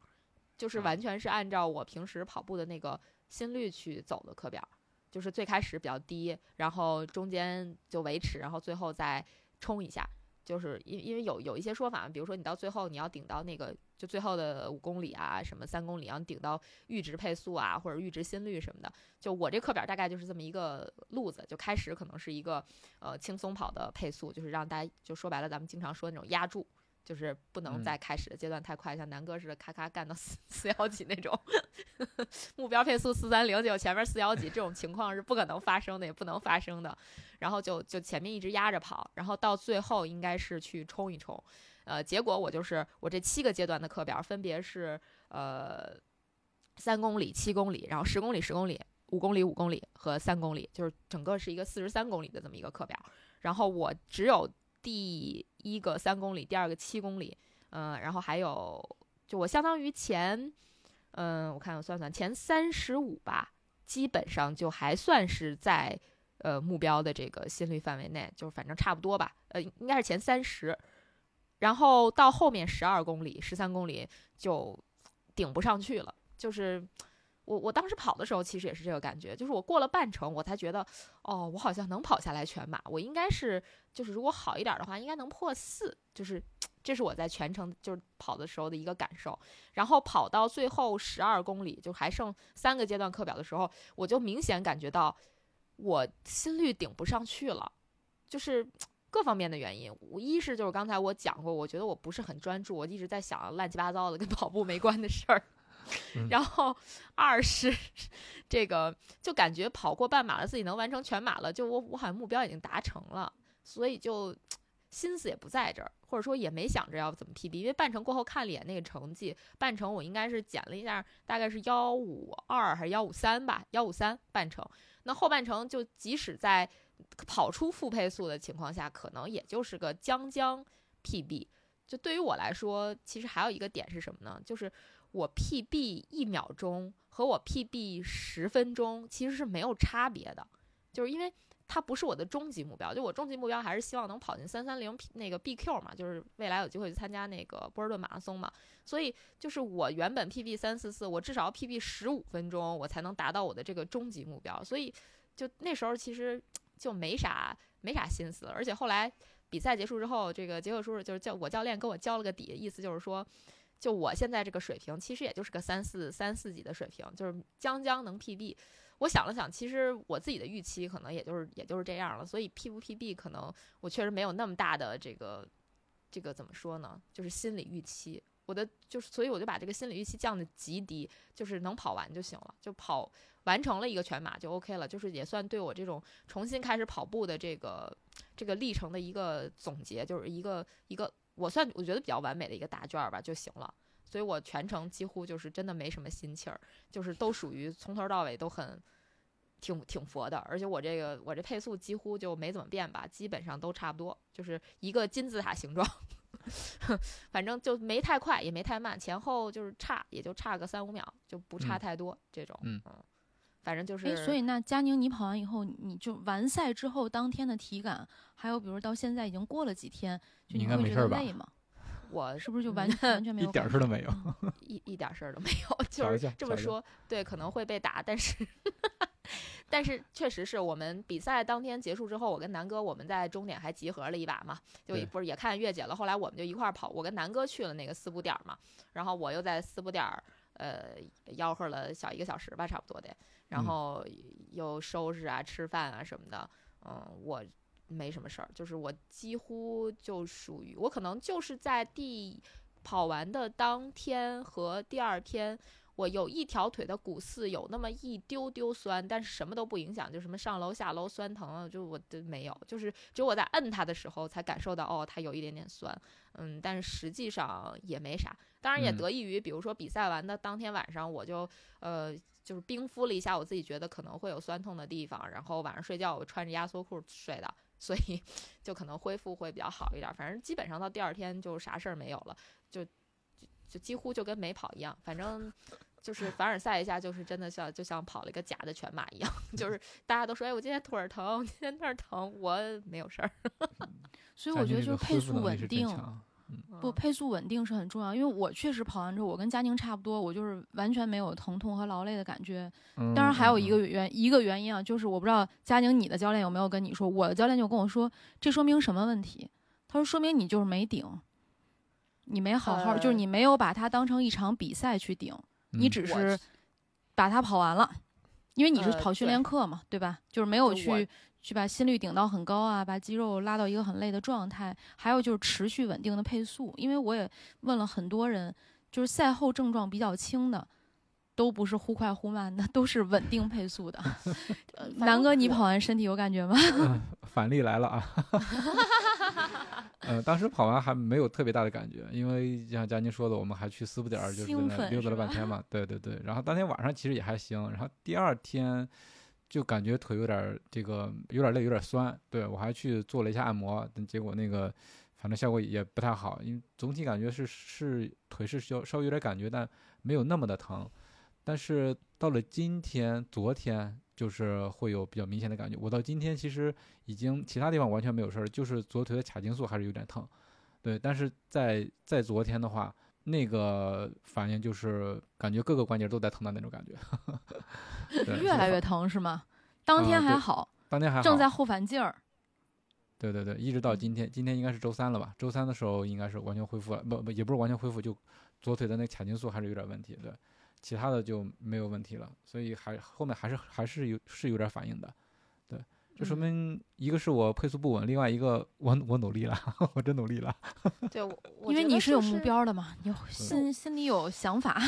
Speaker 2: 就是
Speaker 3: 啊
Speaker 2: 完全是按照我平时跑步的那个心率去走的课表，就是最开始比较低，然后中间就维持，然后最后再冲一下。就是因因为有有一些说法，比如说你到最后你要顶到那个就最后的五公里啊，什么三公里，然后顶到阈值配速啊，或者阈值心率什么的。就我这课表大概就是这么一个路子，就开始可能是一个呃轻松跑的配速，就是让大家就说白了，咱们经常说的那种压住，就是不能
Speaker 3: 嗯
Speaker 2: 在开始的阶段太快，像南哥似的咔咔干到四四幺几那种，目标配速四三零，结果前面四幺几，这种情况是不可能发生的，也不能发生的。然后就就前面一直压着跑，然后到最后应该是去冲一冲。呃，结果我就是我这七个阶段的课表分别是呃三公里、七公里，然后十公里、十公里、五公里、五公里和三公里，就是整个是一个四十三公里的这么一个课表。然后我只有第一个三公里，第二个七公里，嗯、然后还有就我相当于前，嗯、我看我算算前三十五吧，基本上就还算是在呃目标的这个心率范围内，就是反正差不多吧，呃，应该是前三十。然后到后面十二公里、十三公里就顶不上去了，就是我我当时跑的时候其实也是这个感觉，就是我过了半程，我才觉得，哦，我好像能跑下来全马，我应该是就是如果好一点的话，应该能破四，就是这是我在全程就是跑的时候的一个感受。然后跑到最后十二公里，就还剩三个阶段课表的时候，我就明显感觉到我心率顶不上去了，就是。各方面的原因，我一是就是刚才我讲过，我觉得我不是很专注，我一直在想乱七八糟的跟跑步没关的事儿。
Speaker 3: 嗯
Speaker 2: 然后二是这个就感觉跑过半马了，自己能完成全马了，就我我好像目标已经达成了，所以就心思也不在这儿，或者说也没想着要怎么 PB，因为半程过后看了一眼那个成绩，半程我应该是减了一下，大概是幺五二还是幺五三吧，幺五三半程。那后半程就即使在跑出负配速的情况下，可能也就是个将将 PB，就对于我来说，其实还有一个点是什么呢？就是我 PB 一秒钟和我 PB 十分钟其实是没有差别的，就是因为它不是我的终极目标。就我终极目标还是希望能跑进三三零那个 BQ 嘛，就是未来有机会去参加那个波士顿马拉松嘛。所以就是我原本 PB 三四四，我至少要 PB 十五分钟，我才能达到我的这个终极目标。所以就那时候其实就没啥没啥心思，而且后来。比赛结束之后，这个杰克叔叔就是教我教练跟我交了个底，意思就是说，就我现在这个水平，其实也就是个三四三四级的水平，就是将将能 PB。我想了想，其实我自己的预期可能也就是也就是这样了，所以 P 不 PB 可能我确实没有那么大的这个这个怎么说呢？就是心理预期，我的就是所以我就把这个心理预期降的极低，就是能跑完就行了，就跑。完成了一个全马就 OK 了，就是也算对我这种重新开始跑步的这个这个历程的一个总结，就是一个一个我算我觉得比较完美的一个答卷吧就行了。所以我全程几乎就是真的没什么心气儿，就是都属于从头到尾都很挺挺佛的，而且我这个我这配速几乎就没怎么变吧，基本上都差不多，就是一个金字塔形状，反正就没太快也没太慢，前后就是差也就差个三五秒，就不差太多这种，嗯。反正就是，
Speaker 1: 哎，所以那佳宁，你跑完以后，你就完赛之后当天的体感，还有比如到现在已经过了几天，就你会觉得累吗？
Speaker 2: 我
Speaker 1: 是不是就完全完全没有
Speaker 3: 一点事儿都没有？
Speaker 2: 一一点事儿都没有，就是这么说，对，可能会被打，但是 但是确实是我们比赛当天结束之后，我跟南哥我们在终点还集合了一把嘛，就不是也看月姐了，后来我们就一块儿跑，我跟南哥去了那个四补点嘛，然后我又在四补点儿呃吆喝了小一个小时吧，差不多得。然后又收拾啊、吃饭啊什么的，嗯，我没什么事儿，就是我几乎就属于我可能就是在第跑完的当天和第二天，我有一条腿的股四有那么一丢丢酸，但是什么都不影响，就什么上楼下楼酸疼，就我都没有，就是只有我在摁它的时候才感受到哦，它有一点点酸，嗯，但是实际上也没啥，当然也得益于比如说比赛完的当天晚上我就呃。就是冰敷了一下我自己觉得可能会有酸痛的地方，然后晚上睡觉我穿着压缩裤睡的，所以就可能恢复会比较好一点。反正基本上到第二天就啥事儿没有了，就就几乎就跟没跑一样。反正就是凡尔赛一下，就是真的像就像跑了一个假的全马一样。就是大家都说，哎，我今天腿儿疼，今天那儿疼，我没有事儿。
Speaker 1: 所以我觉得就是配速稳定。不，配速稳定是很重要，因为我确实跑完之后，我跟佳宁差不多，我就是完全没有疼痛和劳累的感觉。当然还有一个原一个原因啊，就是我不知道佳宁你的教练有没有跟你说，我的教练就跟我说，这说明什么问题？他说说明你就是没顶，你没好好，就是你没有把它当成一场比赛去顶，你只是把它跑完了，因为你是跑训练课嘛，对吧？就是没有去。去把心率顶到很高啊，把肌肉拉到一个很累的状态，还有就是持续稳定的配速。因为我也问了很多人，就是赛后症状比较轻的，都不是忽快忽慢的，都是稳定配速的。南哥，你跑完身体有感觉吗？
Speaker 3: 反例来了啊！呃，当时跑完还没有特别大的感觉，因为像佳宁说的，我们还去四补点儿，就是溜达了半天嘛。对对对，然后当天晚上其实也还行，然后第二天。就感觉腿有点这个有点累，有点酸。对我还去做了一下按摩，但结果那个反正效果也不太好，因为总体感觉是是腿是稍稍微有点感觉，但没有那么的疼。但是到了今天、昨天，就是会有比较明显的感觉。我到今天其实已经其他地方完全没有事儿，就是左腿的髂胫束还是有点疼。对，但是在在昨天的话，那个反应就是感觉各个关节都在疼的那种感觉。
Speaker 1: 越来越疼是吗？当天还好，
Speaker 3: 当天还好，
Speaker 1: 正在后反劲儿。
Speaker 3: 对对对，一直到今天，今天应该是周三了吧？周三的时候应该是完全恢复了，不不也不是完全恢复，就左腿的那髂胫束还是有点问题，对，其他的就没有问题了，所以还后面还是还是有是有点反应的，对，这说明一个是我配速不稳，另外一个我我努力了，我真努力了。
Speaker 2: 对，
Speaker 1: 因为你
Speaker 2: 是
Speaker 1: 有目标的嘛，你心心里有想法。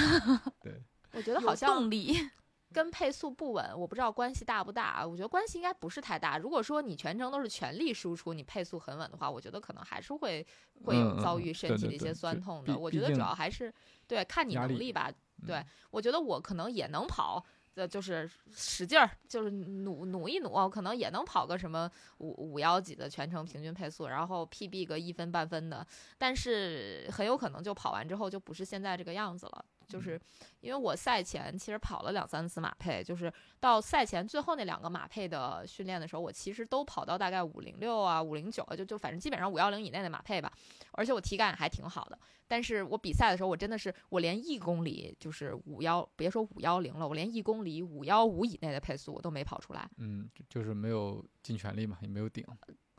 Speaker 3: 对，
Speaker 2: 我觉得好像
Speaker 1: 动力。
Speaker 2: 跟配速不稳，我不知道关系大不大。我觉得关系应该不是太大。如果说你全程都是全力输出，你配速很稳的话，我觉得可能还是会会有遭遇身体的一些酸痛的。我觉得主要还是对看你能力吧。对我觉得我可能也能跑，呃，就是使劲儿，就是努努一努，可能也能跑个什么五五幺几的全程平均配速，然后 PB 个一分半分的，但是很有可能就跑完之后就不是现在这个样子了。就是因为我赛前其实跑了两三次马配，就是到赛前最后那两个马配的训练的时候，我其实都跑到大概五零六啊、五零九啊，就就反正基本上五幺零以内的马配吧，而且我体感还挺好的。但是我比赛的时候，我真的是我连一公里就是五幺，别说五幺零了，我连一公里五幺五以内的配速我都没跑出来。
Speaker 3: 嗯，就就是没有尽全力嘛，也没有顶。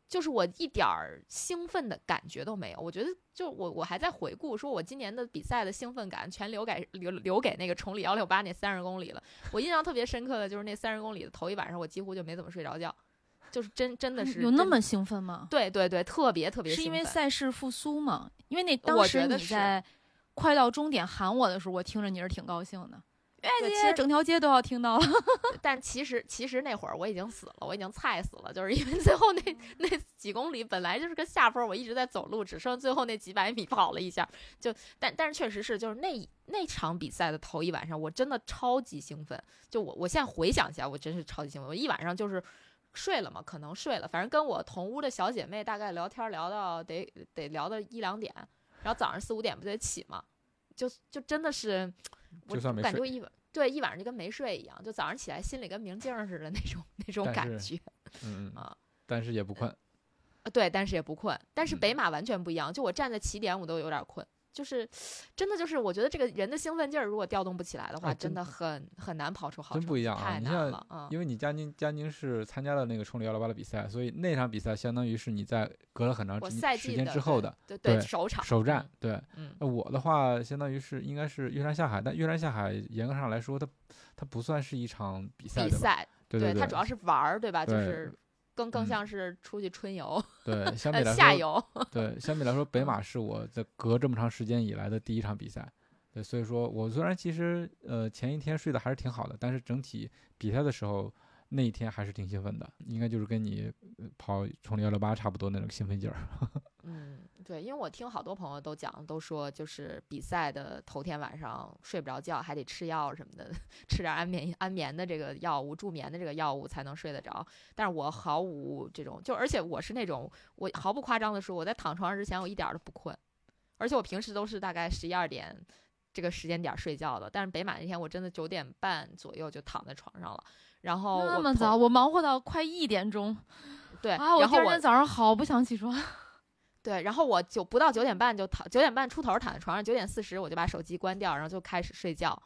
Speaker 2: 就是我一点儿兴奋的感觉都没有，我觉得就我我还在回顾，说我今年的比赛的兴奋感全留给留留给那个崇礼幺六八那三十公里了。我印象特别深刻的就是那三十公里的头一晚上，我几乎就没怎么睡着觉，就是真真的是真
Speaker 1: 有那么兴奋吗？
Speaker 2: 对对对，特别特别
Speaker 1: 是因为赛事复苏吗？因为那当
Speaker 2: 我
Speaker 1: 时你在快到终点喊我的时候，我听着你是挺高兴的。
Speaker 2: 对其实
Speaker 1: 整条街都要听到了。
Speaker 2: 但其实其实那会儿我已经死了，我已经菜死了，就是因为最后那 那几公里本来就是个下坡，我一直在走路，只剩最后那几百米跑了一下，就但但是确实是就是那那场比赛的头一晚上，我真的超级兴奋，就我我现在回想起来，我真是超级兴奋，我一晚上就是。睡了嘛？可能睡了，反正跟我同屋的小姐妹大概聊天聊到得得聊到一两点，然后早上四五点不得起嘛，就就真的是，我
Speaker 3: 就算没睡
Speaker 2: 感觉我一晚对一晚上就跟没睡一样，就早上起来心里跟明镜儿似的那种那种感觉
Speaker 3: 嗯。但是也不困。
Speaker 2: 呃对，但是也不困。但是
Speaker 3: 嗯
Speaker 2: 北马完全不一样，就我站在起点我都有点困，就是真的就是我觉得这个人的兴奋劲儿如果调动不起来的话，
Speaker 3: 啊真
Speaker 2: 真的很很难跑出好成绩
Speaker 3: 真不一样啊
Speaker 2: 太难
Speaker 3: 你像
Speaker 2: 了啊。
Speaker 3: 因为你佳宁佳宁是参加了那个冲力幺六八的比赛，所以那场比赛相当于是你在隔了很长
Speaker 2: 我
Speaker 3: 时间之后的
Speaker 2: 对首场
Speaker 3: 首战。对，那我的话相当于是应该是越山下海，但越山下海严格上来说，它它不算是一场比赛？
Speaker 2: 比赛
Speaker 3: 对对，
Speaker 2: 它主要是玩儿，对吧？就是更更
Speaker 3: 嗯
Speaker 2: 像是出去春游，
Speaker 3: 对 相比
Speaker 2: 呃
Speaker 3: 来说，
Speaker 2: 下游。
Speaker 3: 对相比来说，北
Speaker 2: 嗯
Speaker 3: 马是我在隔这么长时间以来的第一场比赛。对，所以说我虽然其实呃前一天睡得还是挺好的，但是整体比赛的时候那一天还是挺兴奋的，应该就是跟你跑崇礼幺六八差不多那种兴奋劲儿。
Speaker 2: 嗯，对，因为我听好多朋友都讲，都说就是比赛的头天晚上睡不着觉，还得吃药什么的，吃点安眠安眠的这个药物、助眠的这个药物才能睡得着。但是我毫无这种，就而且我是那种，我毫不夸张的说，我在躺床上之前我一点都不困，而且我平时都是大概十一二点这个时间点睡觉的。但是北马那天我真的九点半左右就躺在床上了，然后
Speaker 1: 那么早，我忙活到快一点钟
Speaker 2: 对，
Speaker 1: 啊！我
Speaker 2: 然后我
Speaker 1: 第二天早上好不想起床。
Speaker 2: 对，然后我就不到九点半就躺，九点半出头躺在床上，九点四十我就把手机关掉，然后就开始睡觉。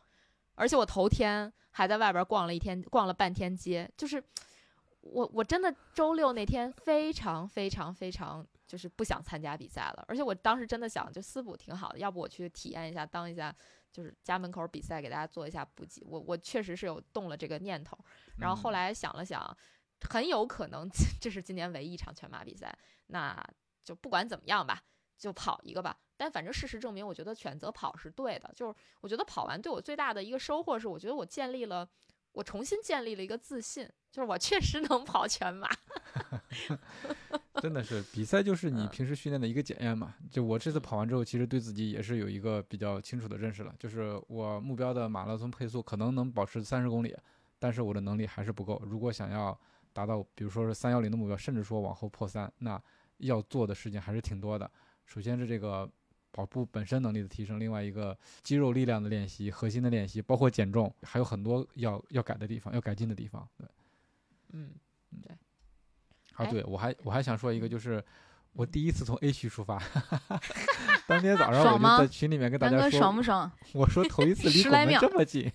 Speaker 2: 而且我头天还在外边逛了一天，逛了半天街，就是我我真的周六那天非常非常非常就是不想参加比赛了，而且我当时真的想就私补挺好的，要不我去体验一下，当一下就是家门口比赛给大家做一下补给。我我确实是有动了这个念头，然后后
Speaker 3: 嗯
Speaker 2: 来想了想，很有可能这是今年唯一一场全马比赛，那就不管怎么样吧，就跑一个吧。但反正事实证明，我觉得选择跑是对的。就是我觉得跑完对我最大的一个收获是，我觉得我建立了，我重新建立了一个自信，就是我确实能跑全马。
Speaker 3: 真的是比赛就是你
Speaker 2: 嗯
Speaker 3: 平时训练的一个检验嘛。就我这次跑完之后，其实对自己也是有一个比较清楚的认识了，就是我目标的马拉松配速可能能保持三十公里，但是我的能力还是不够。如果想要达到，比如说是三幺零的目标，甚至说往后破三，那要做的事情还是挺多的。首先是这个跑步本身能力的提升，另外一个肌肉力量的练习、核心的练习，包括减重，还有很多要要改的地方，要改进的地方。对。
Speaker 2: 嗯，对
Speaker 3: 啊，
Speaker 2: 哎
Speaker 3: 对，我还我还想说一个，
Speaker 2: 嗯
Speaker 3: 就是我
Speaker 2: 嗯
Speaker 3: 第一次从 A 区出发，当天早上我就在群里面跟大家说，
Speaker 1: 爽不爽？
Speaker 3: 我说头一次离这么近，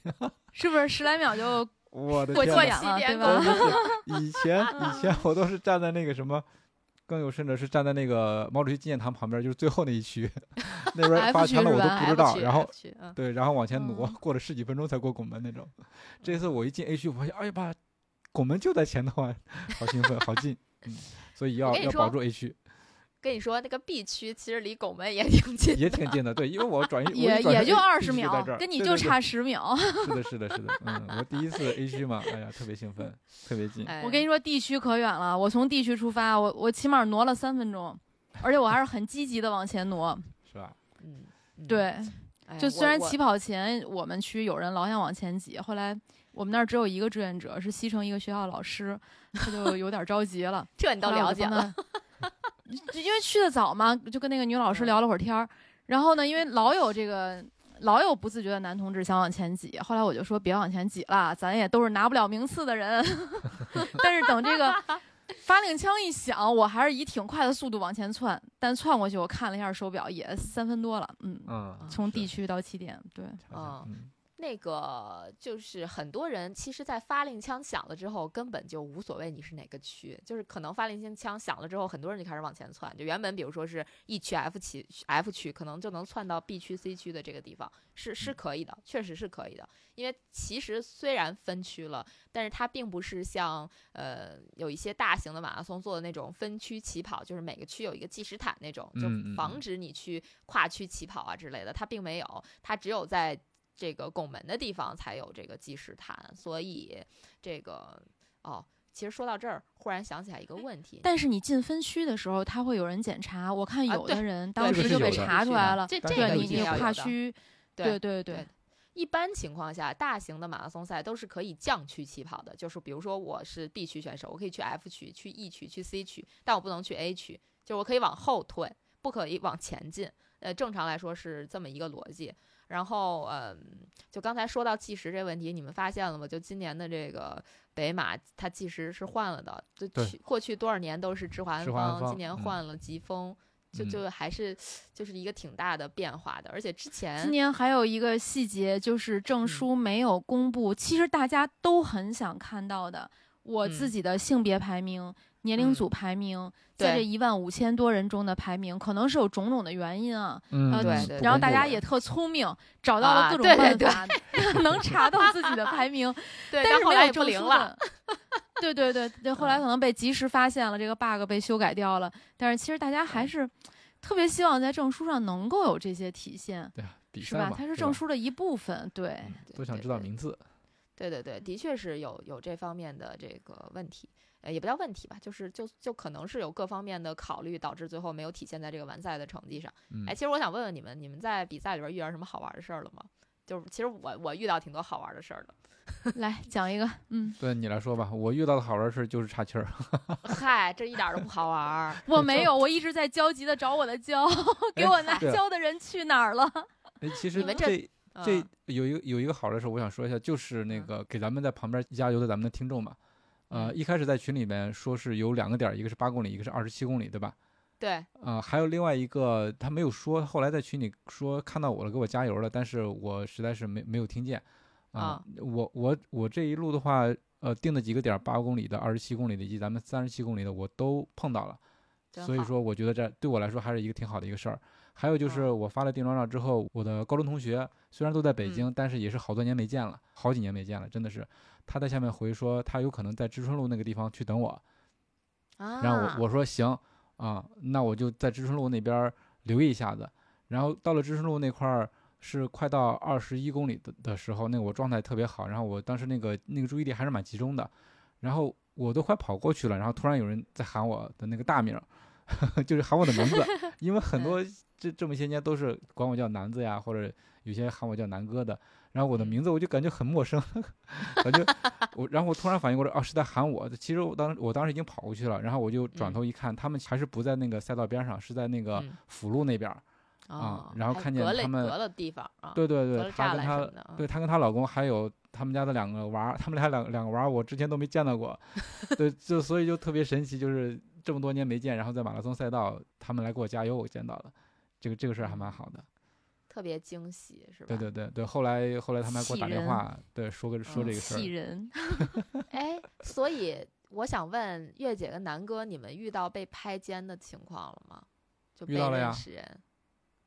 Speaker 1: 是不是十来秒就
Speaker 3: 我的
Speaker 1: 过
Speaker 3: 天呐
Speaker 1: 过眼了，对吧
Speaker 3: 以前以前我都是站在那个什么，更有甚者是站在那个毛主席纪念堂旁边，就是最后那一区，那边发
Speaker 1: 区
Speaker 3: 全了我都不知道，然后对，然后往前挪，
Speaker 1: 嗯
Speaker 3: 过了十几分钟才过拱门那种。这次我一进 A 区，我发现哎呀妈，拱门就在前头啊，好兴奋，好近，嗯，所以要要保住 A 区。
Speaker 2: 跟你说，那个 B 区其实离拱门也挺近，
Speaker 3: 也挺近的，对，因为我转移
Speaker 1: 也也就二十秒，跟你就差十秒。
Speaker 3: 是的，是的，是的，嗯，我第一次 A 区嘛，哎呀，特别兴奋，特别近，
Speaker 2: 哎
Speaker 1: 我跟你说，，D 区可远了。我从 D 区出发，我我起码挪了三分钟，而且我还是很积极的往前挪。
Speaker 3: 是吧？
Speaker 2: 嗯，嗯，
Speaker 1: 对，
Speaker 2: 哎
Speaker 1: 就虽然起跑前我们区有人老想往前挤，后来我们那儿只有一个志愿者，是西城一个学校的老师，他就有点着急了。
Speaker 2: 这你都了解了，
Speaker 1: 因为去的早嘛，就跟那个女老师
Speaker 2: 嗯
Speaker 1: 聊了会儿天儿。然后呢，因为老有这个老有不自觉的男同志想往前挤，后来我就说别往前挤了，咱也都是拿不了名次的人。但是等这个 发令枪一响，我还是以挺快的速度往前窜，但窜过去我看了一下手表，也三分多了。嗯，
Speaker 3: 嗯，
Speaker 1: 从地区到起点，对。
Speaker 2: 嗯
Speaker 3: 嗯
Speaker 2: 那个就是很多人其实，在发令枪响了之后，根本就无所谓你是哪个区，就是可能发令枪响了之后，很多人就开始往前窜，就原本比如说是 E 区 F 区 F 区，可能就能窜到 B 区 C 区的这个地方，是是可以的，确实是可以的。因为其实虽然分区了，但是它并不是像呃有一些大型的马拉松做的那种分区起跑，就是每个区有一个计时毯那种，就防止你去跨区起跑啊之类的，它并没有，它只有在这个拱门的地方才有这个计时毯，所以这个哦，其实说到这儿，忽然想起来一个问题，
Speaker 1: 但是你进分区的时候，他会有人检查。我看有的人当时就被查出来了。
Speaker 2: 这这个
Speaker 1: 你你跨区，
Speaker 2: 对
Speaker 1: 对对
Speaker 2: 对一般情况下，大型的马拉松赛都是可以降区起跑的，就是比如说我是 B 区选手，我可以去 F 区、去 E 区、去 C 区，但我不能去 A 区，就是我可以往后退，不可以往前进。呃，正常来说是这么一个逻辑。然后，嗯，就刚才说到计时这个问题，你们发现了吗？就今年的这个北马，它计时是换了的，就去过去多少年都是致华安方，今年换了疾风。就
Speaker 3: 嗯
Speaker 2: 就还是就是一个挺大的变化的，而且之前
Speaker 1: 今年还有一个细节，就是证
Speaker 2: 嗯
Speaker 1: 书没有公布，其实大家都很想看到的，我自
Speaker 2: 嗯
Speaker 1: 己的性别排名、年龄
Speaker 2: 嗯
Speaker 1: 组排名，在这一万五千多人中的排名，可能是有种种的原因啊。
Speaker 3: 嗯，
Speaker 2: 对对
Speaker 1: 然后大家也特聪明，找到
Speaker 2: 啊
Speaker 1: 了各种
Speaker 2: 对对
Speaker 1: 办法，能查到自己的排名，
Speaker 2: 对，
Speaker 1: 但是没有
Speaker 2: 后来也不
Speaker 1: 证书
Speaker 2: 灵了。
Speaker 1: 对对对对，后来可能被及时发现了，这个 bug 被修改掉了。但是其实大家还是特别希望在证书上能够有这些体现，
Speaker 3: 对啊，比
Speaker 1: 是吧？它是证书的一部分，对。
Speaker 3: 都想知道名字。
Speaker 2: 对对对对，的确是有有这方面的这个问题，呃，也不叫问题吧，就是就就可能是有各方面的考虑，导致最后没有体现在这个完赛的成绩上。
Speaker 3: 嗯
Speaker 2: 哎，其实我想问问你们，你们在比赛里边遇到什么好玩的事儿了吗？就是其实我我遇到挺多好玩的事儿的。
Speaker 1: 来讲一个，嗯，
Speaker 3: 对你来说吧，我遇到的好玩的事儿就是岔气儿。
Speaker 2: 嗨，这一点儿都不好玩儿。
Speaker 1: 我没有，我一直在焦急的找我的胶，给
Speaker 3: 哎
Speaker 1: 我拿胶的人去哪儿了？
Speaker 3: 哎，其实
Speaker 2: 你们这
Speaker 3: 这有一个有一个好的事儿，我想说一下，就是那
Speaker 2: 嗯
Speaker 3: 个给咱们在旁边加油的咱们的听众嘛。呃，
Speaker 2: 嗯
Speaker 3: 一开始在群里面说是有两个点儿，一个是八公里，一个是二十七公里，对吧？
Speaker 2: 对，
Speaker 3: 呃，还有另外一个他没有说，后来在群里说看到我了，给我加油了，但是我实在是没没有听见。啊、
Speaker 2: 啊
Speaker 3: 我我我这一路的话，呃，定的几个点儿，八公里的、二十七公里的以及咱们三十七公里的，我都碰到了。所以说，我觉得这对我来说还是一个挺好的一个事儿。还有就是
Speaker 2: 嗯
Speaker 3: 我发了定妆照之后，我的高中同学虽然都在北
Speaker 2: 嗯
Speaker 3: 京，但是也是好多年没见了，好几年没见了，真的是。他在下面回说，他有可能在知春路那个地方去等我，
Speaker 2: 啊，
Speaker 3: 然后我我说行啊，那我就在知春路那边儿留意一下子。然后到了知春路那块儿是快到二十一公里的的时候，那个我状态特别好，然后我当时那个那个注意力还是蛮集中的，然后我都快跑过去了，然后突然有人在喊我的那个大名儿，就是喊我的名字，因为很多这这么些年都是管我叫南子呀，或者有些喊我叫南哥的，然后我的
Speaker 2: 嗯
Speaker 3: 名字我就感觉很陌生，感觉我，然后我突然反应过来，哦，是在喊我。其实我当时我当时已经跑过去了，然后我就转
Speaker 2: 嗯
Speaker 3: 头一看，他们还是不在那个赛道边上，是在那个
Speaker 2: 嗯
Speaker 3: 辅路那边儿。
Speaker 2: 哦还
Speaker 3: 然后看见他们
Speaker 2: 隔了地方啊，
Speaker 3: 对对对，
Speaker 2: 隔了栅
Speaker 3: 她跟她
Speaker 2: 栏什么的啊，
Speaker 3: 对她跟她老公还有他们家的两个娃儿，他们俩两两个娃儿我之前都没见到过，对，就所以就特别神奇，就是这么多年没见，然后在马拉松赛道他们来给我加油，我见到了，这个这个事儿还蛮好的。
Speaker 2: 特别惊喜是吧？
Speaker 3: 对对对对，后来后来他们还给我打电话，对，说个说
Speaker 2: 嗯
Speaker 3: 这个事儿
Speaker 1: 气。人，
Speaker 2: 哎，所以我想问月姐跟南哥，你们遇到被拍肩的情况了吗？就被
Speaker 3: 遇到了呀
Speaker 2: 认识人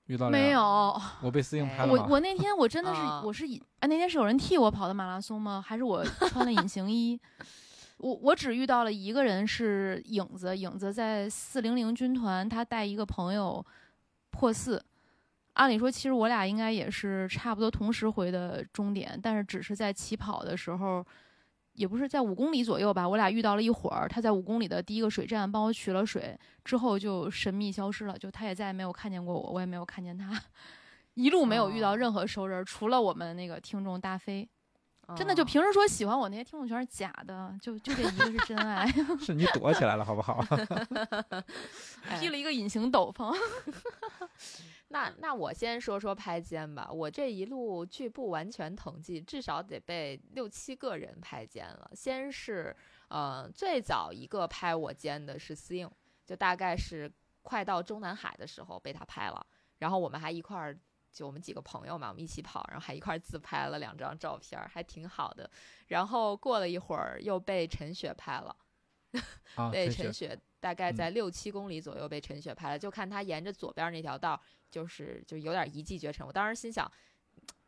Speaker 3: 遇到了
Speaker 1: 没有。
Speaker 3: 我被司应
Speaker 2: 哎
Speaker 3: 拍了嘛？
Speaker 1: 我我那天我真的是
Speaker 2: 啊
Speaker 1: 我是以啊那天是有人替我跑的马拉松吗？还是我穿了隐形衣？我我只遇到了一个人是影子，影子在四零零军团，他带一个朋友破四。按理说，其实我俩应该也是差不多同时回的终点，但是只是在起跑的时候，也不是在五公里左右吧，我俩遇到了一会儿。他在五公里的第一个水站帮我取了水，之后就神秘消失了，就他也再也没有看见过我，我也没有看见他。一路没有遇到
Speaker 2: 哦
Speaker 1: 任何熟人，除了我们那个听众大飞，真的就
Speaker 2: 哦
Speaker 1: 平时说喜欢我那些听众全是假的，就就这一个是真爱，
Speaker 3: 是你躲起来了，好不好？
Speaker 2: 哎
Speaker 1: 披了一个隐形斗篷。
Speaker 2: 那那我先说说拍肩吧，我这一路据不完全统计，至少得被六七个人拍肩了。先是呃最早一个拍我肩的是思颖，就大概是快到中南海的时候被他拍了，然后我们还一块儿。就我们几个朋友嘛，我们一起跑，然后还一块儿自拍了两张照片儿，还挺好的。然后过了一会儿，又被陈雪拍了，
Speaker 3: 啊，
Speaker 2: 被陈雪大概
Speaker 3: 嗯
Speaker 2: 在六七公里左右被陈雪拍了，就看他沿着左边那条道，就是就有点一骑绝尘。我当时心想，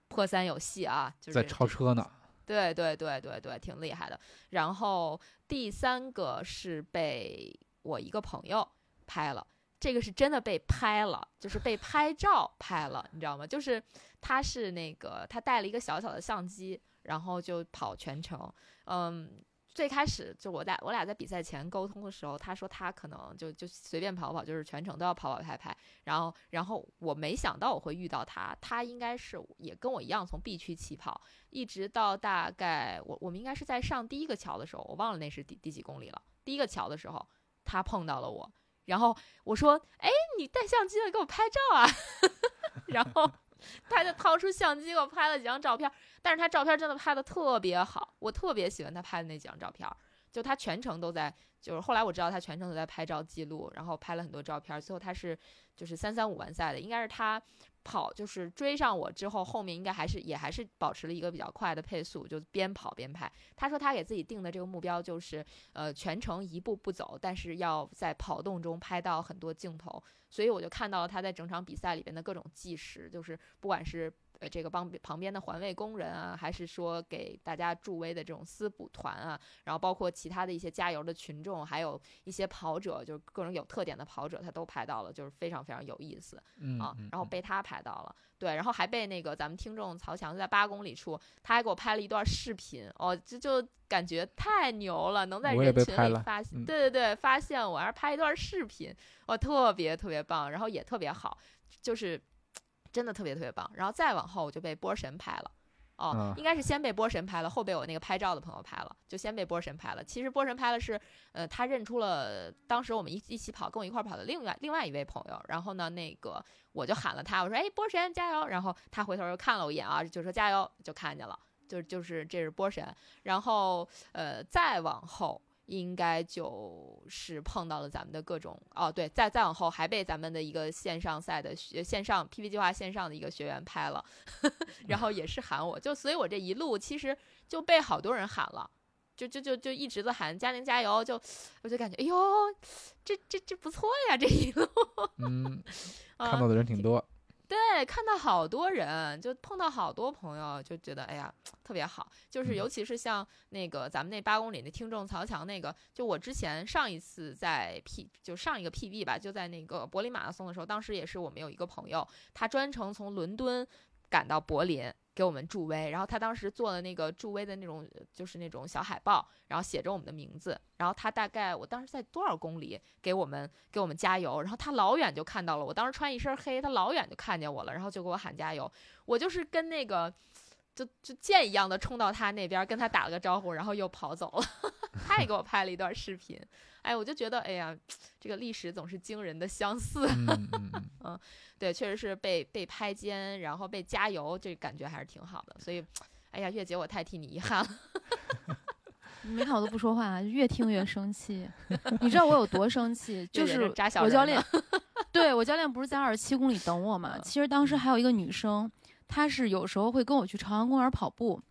Speaker 2: 破三有戏啊，就是
Speaker 3: 在超车呢。
Speaker 2: 对对对对对，挺厉害的。然后第三个是被我一个朋友拍了，这个是真的被拍了，就是被拍照拍了，你知道吗？就是他是那个他带了一个小小的相机，然后就跑全程。嗯，最开始就我在我俩在比赛前沟通的时候，他说他可能就就随便跑跑，就是全程都要跑跑拍拍。然后然后我没想到我会遇到他，他应该是也跟我一样从 B 区起跑。一直到大概我我们应该是在上第一个桥的时候，我忘了那是第第几公里了。第一个桥的时候，他碰到了我，然后我说：“哎，你带相机了，给我拍照啊！” 然后他就掏出相机给我拍了几张照片，但是他照片真的拍的特别好，我特别喜欢他拍的那几张照片。就他全程都在，就是后来我知道他全程都在拍照记录，然后拍了很多照片。最后他是就是三三五完赛的，应该是他跑就是追上我之后，后面应该还是也还是保持了一个比较快的配速，就边跑边拍。他说他给自己定的这个目标就是，呃，全程一步不走，但是要在跑动中拍到很多镜头。所以我就看到了他在整场比赛里边的各种计时，就是不管是呃这个帮旁边的环卫工人啊，还是说给大家助威的这种私补团啊，然后包括其他的一些加油的群众，还有一些跑者，就是各种有特点的跑者，他都拍到了，就是非常非常有意思。
Speaker 3: 嗯
Speaker 2: 啊
Speaker 3: 嗯，
Speaker 2: 然后被他拍到了，对，然后还被那个咱们听众曹强在八公里处，他还给我拍了一段视频，哦，这就感觉太牛了，能在人群里发现，
Speaker 3: 嗯
Speaker 2: 对对对，发现我，还是拍一段视频，哦，特别特别棒，然后也特别好，就是真的特别特别棒，然后再往后我就被波神拍了。哦
Speaker 3: 啊，
Speaker 2: 应该是先被波神拍了，后被我那个拍照的朋友拍了，就先被波神拍了。其实波神拍了是，呃，他认出了当时我们一一起跑，跟我一块儿跑的另外另外一位朋友。然后呢，那个我就喊了他，我说：“哎，波神加油！”然后他回头又看了我一眼啊，就说加油，就看见了，就就是这是波神。然后呃，再往后。应该就是碰到了咱们的各种哦，对，再再往后还被咱们的一个线上赛的学线上 PP 计划线上的一个学员拍了，呵 呵然后也是喊我，就所以我这一路其实就被好多人喊了。就就就就一直在喊嘉玲加油，就我就感觉哎呦，这这这不错呀，这一路
Speaker 3: 嗯，
Speaker 2: 啊
Speaker 3: 看到的人挺多。
Speaker 2: 对，看到好多人，就碰到好多朋友，就觉得哎呀特别好。就是
Speaker 3: 嗯
Speaker 2: 尤其是像那个咱们那八公里那听众曹强那个，就我之前上一次在 P 就上一个 PB 吧，就在那个柏林马拉松的时候，当时也是我们有一个朋友，他专程从伦敦赶到柏林。给我们助威，然后他当时做了那个助威的那种，就是那种小海报，然后写着我们的名字，然后他大概我当时在多少公里给我们给我们加油，然后他老远就看到了我，当时穿一身黑，他老远就看见我了，然后就给我喊加油，我就是跟那个就就箭一样的冲到他那边，跟他打了个招呼，然后又跑走了，他也给我拍了一段视频，哎，我就觉得哎呀，这个历史总是惊人的相似，
Speaker 3: 嗯 嗯嗯，
Speaker 2: 对，确实是被被拍肩，然后被加油，这感觉还是挺好的，所以。哎呀，月姐，我太替你遗憾了。
Speaker 1: 你没看我都不说话，越听越生气。你知道我有多生气？就是我教练，对我教练不是在二十七公里等我嘛？
Speaker 2: 嗯
Speaker 1: 其实当时还有一个女生，她是有时候会跟我去朝阳公园跑步，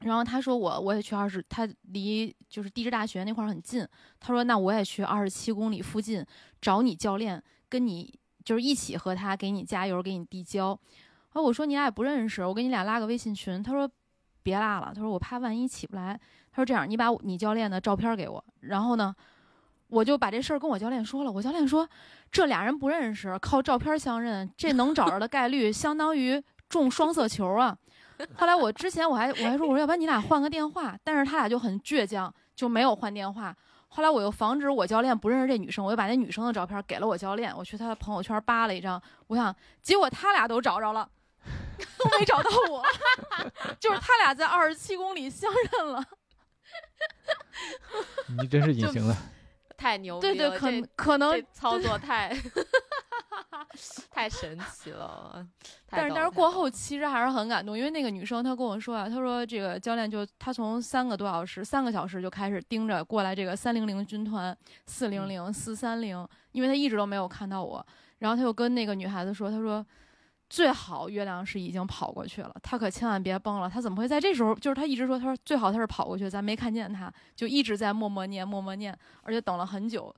Speaker 1: 然后他说我我也去二十，他离就是地质大学那块儿很近，他说那我也去二十七公里附近找你教练，跟你就是一起和他给你加油，给你递交。然后我说你俩也不认识，我给你俩拉个微信群。他说别拉了，他说我怕万一起不来。他说这样，你把你教练的照片给我，然后呢，我就把这事儿跟我教练说了。我教练说这俩人不认识，靠照片相认，这能找着的概率相当于中双色球啊。后来我之前我还我还说我说要不然你俩换个电话，但是他俩就很倔强，就没有换电话。后来我又防止我教练不认识这女生，我又把那女生的照片给了我教练，我去他的朋友圈扒了一张，我想结果他俩都找着了。都没找到我，就是他俩在二十七公里相认了。
Speaker 3: 你真是隐形了。
Speaker 2: 太牛逼
Speaker 1: 对对，
Speaker 2: 了，
Speaker 1: 可可能
Speaker 2: 操作太 太神奇了。太
Speaker 1: 但是但是过后其实还是很感动，因为那个女生她跟我说啊，她说这个教练就她从三个多小时、三个小时就开始盯着过来这个三零零军团、四零零、四三零，因为她一直都没有看到我。然后她就跟那个女孩子说，她说最好月亮是已经跑过去了，她可千万别崩了。她怎么会在这时候？就是她一直说，她说最好她是跑过去，咱没看见她，就一直在默默念、默默念，而且等了很久。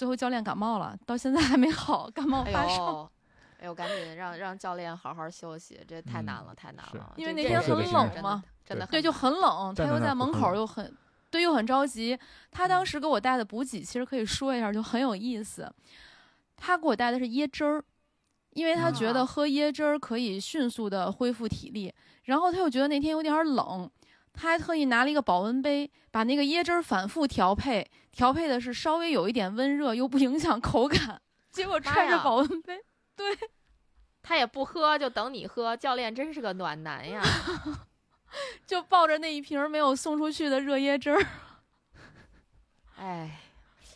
Speaker 1: 最后教练感冒了，到现在还没好，感冒
Speaker 2: 哎
Speaker 1: 发烧。
Speaker 2: 呦，哎呦，赶紧让让教练好好休息，这太难
Speaker 3: 嗯
Speaker 2: 了，太难了。
Speaker 1: 因为那天很冷嘛，对，
Speaker 2: 真的很难
Speaker 1: 就很冷，他又在门口又很，对，又很着急。他当
Speaker 2: 嗯
Speaker 1: 时给我带的补给，其实可以说一下，就很有意思。他给我带的是椰汁儿，因为他觉
Speaker 2: 啊
Speaker 1: 得喝椰汁儿可以迅速的恢复体力，然后他又觉得那天有点儿冷，他还特意拿了一个保温杯，把那个椰汁儿反复调配，调配的是稍微有一点温热又不影响口感。结果
Speaker 2: 妈
Speaker 1: 揣着保温杯，对
Speaker 2: 他也不喝，就等你喝。教练真是个暖男呀！
Speaker 1: 就抱着那一瓶儿没有送出去的热椰汁儿。
Speaker 2: 哎，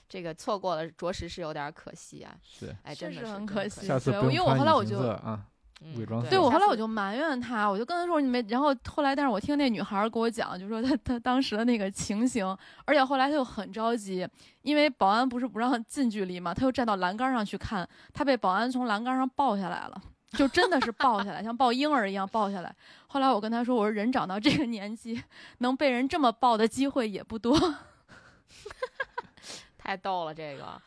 Speaker 2: 这个错过了，着实是有点可惜啊！
Speaker 3: 是，
Speaker 2: 哎，
Speaker 1: 确实
Speaker 2: 真的是
Speaker 1: 很可惜
Speaker 3: 下次不
Speaker 1: 对因为我后来我就
Speaker 3: 啊。
Speaker 2: 嗯
Speaker 3: 伪装色
Speaker 1: 对我后来我就埋怨他，我就跟他说你没，然后后来但是我听那女孩儿给我讲，就说她她当时的那个情形，而且后来她又很着急，因为保安不是不让近距离嘛，她又站到栏杆上去看，她被保安从栏杆上抱下来了。就真的是抱下来，像抱婴儿一样抱下来。后来我跟他说：“我说人长到这个年纪，能被人这么抱的机会也不多。
Speaker 2: 太逗了，这个。